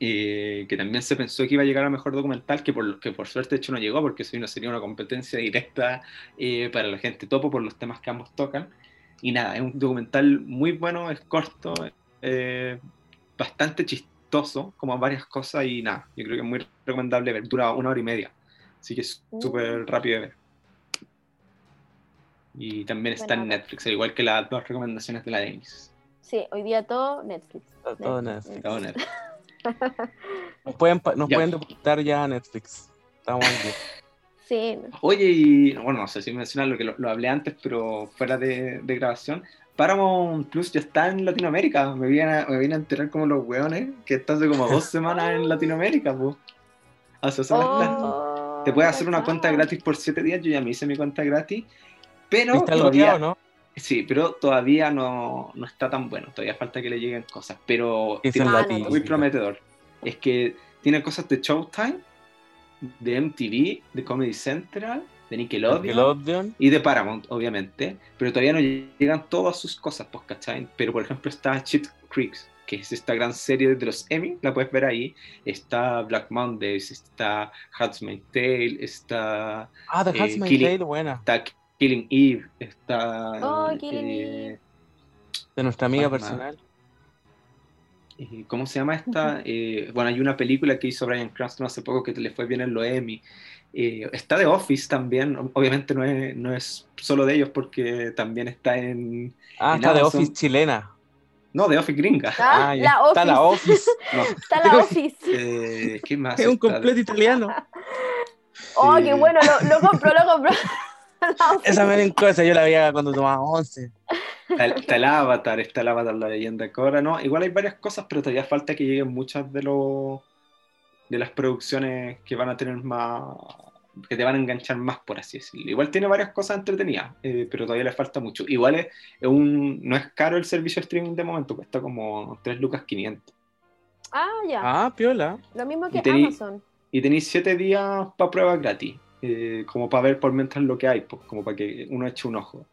Eh, que también se pensó que iba a llegar a mejor documental, que por, que por suerte de hecho no llegó, porque eso no sería una competencia directa eh, para la gente topo por los temas que ambos tocan. Y nada, es un documental muy bueno, es corto, eh, bastante chistoso, como varias cosas, y nada, yo creo que es muy recomendable ver, dura una hora y media, así que es mm. súper rápido de ver. Y también está en Netflix, al igual que las dos recomendaciones de la Denis. Sí, hoy día todo Netflix. Todo Netflix. Todo Netflix. Nos pueden, nos ya. pueden ya a Netflix. Estamos aquí. Sí. Oye, y bueno, no sé si mencionar lo que lo, hablé antes, pero fuera de, de, grabación. Paramount Plus ya está en Latinoamérica. Me vienen a, me vienen a enterar como los weones que están hace como dos semanas en Latinoamérica, pues. Hace oh, Te puedes hacer una cuenta gratis por siete días. Yo ya me hice mi cuenta gratis. Pero ¿Está todavía, no? Sí, pero todavía no, no, está tan bueno. Todavía falta que le lleguen cosas. Pero es muy prometedor. Es que tiene cosas de Showtime, de MTV, de Comedy Central de Nickelodeon, y de Paramount, obviamente, pero todavía no llegan todas sus cosas, pues, ¿cachai? Pero por ejemplo está Cheat Creeks, que es esta gran serie de los Emmy, la puedes ver ahí. Está Black Mondays, está Handmaid's Tale, está. Ah, The eh, Tale, buena. Está Killing Eve, está. Oh, Killing eh, Eve. De nuestra amiga personal. ¿Cómo se llama esta? Eh, bueno, hay una película que hizo Brian Cranston hace poco que le fue bien en los Emmy. Eh, está The Office también, obviamente no es, no es solo de ellos porque también está en... Ah, está The Office chilena. No, The Office gringa. Ah, ah la está la Office. Está la Office. Eh, ¿Qué más? Es un completo italiano. Oh, qué bueno, lo, lo compro, lo compro. Esa me cosa, yo la veía cuando tomaba 11. Está, el Avatar, está el Avatar, la leyenda Cora, ¿no? Igual hay varias cosas, pero todavía falta que lleguen muchas de los de las producciones que van a tener más que te van a enganchar más, por así decirlo. Igual tiene varias cosas entretenidas, eh, pero todavía le falta mucho. Igual es, un, no es caro el servicio de streaming de momento, cuesta como 3 lucas 500. Ah, ya. Ah, piola. Lo mismo que Amazon. Y tenéis 7 días para prueba gratis, eh, como para ver por mientras lo que hay, pues, como para que uno eche un ojo.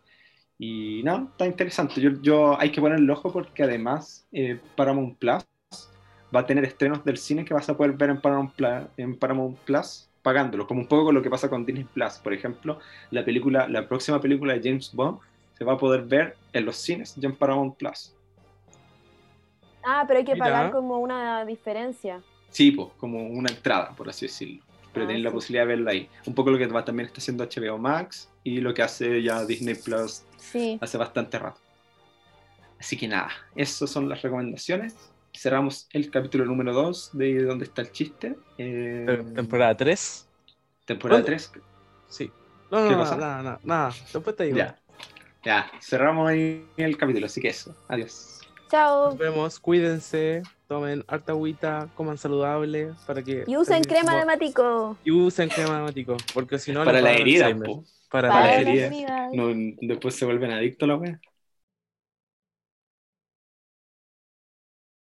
Y no, está interesante. Yo, yo hay que poner el ojo porque además eh, Paramount Plus va a tener estrenos del cine que vas a poder ver en Paramount, Plus, en Paramount Plus pagándolo, como un poco con lo que pasa con Disney Plus. Por ejemplo, la película, la próxima película de James Bond se va a poder ver en los cines ya en Paramount Plus. Ah, pero hay que pagar como una diferencia. Sí, pues, como una entrada, por así decirlo. Pero ah, la posibilidad de verla ahí. Un poco lo que también está haciendo HBO Max y lo que hace ya Disney Plus hace bastante rato. Así que nada, esas son las recomendaciones. Cerramos el capítulo número 2 de ¿Dónde está el chiste? Eh, temporada 3. ¿Temporada 3? Sí. No, no, no, nada, nada, Después te digo. Ya. ya, cerramos ahí el capítulo, así que eso. Adiós. Chao. Nos vemos, cuídense, tomen harta agüita, coman saludable para que. Y usen crema de matico. Y usen crema de matico, porque si no. Para la herida, para, la herida. No, después se vuelven adictos la wea.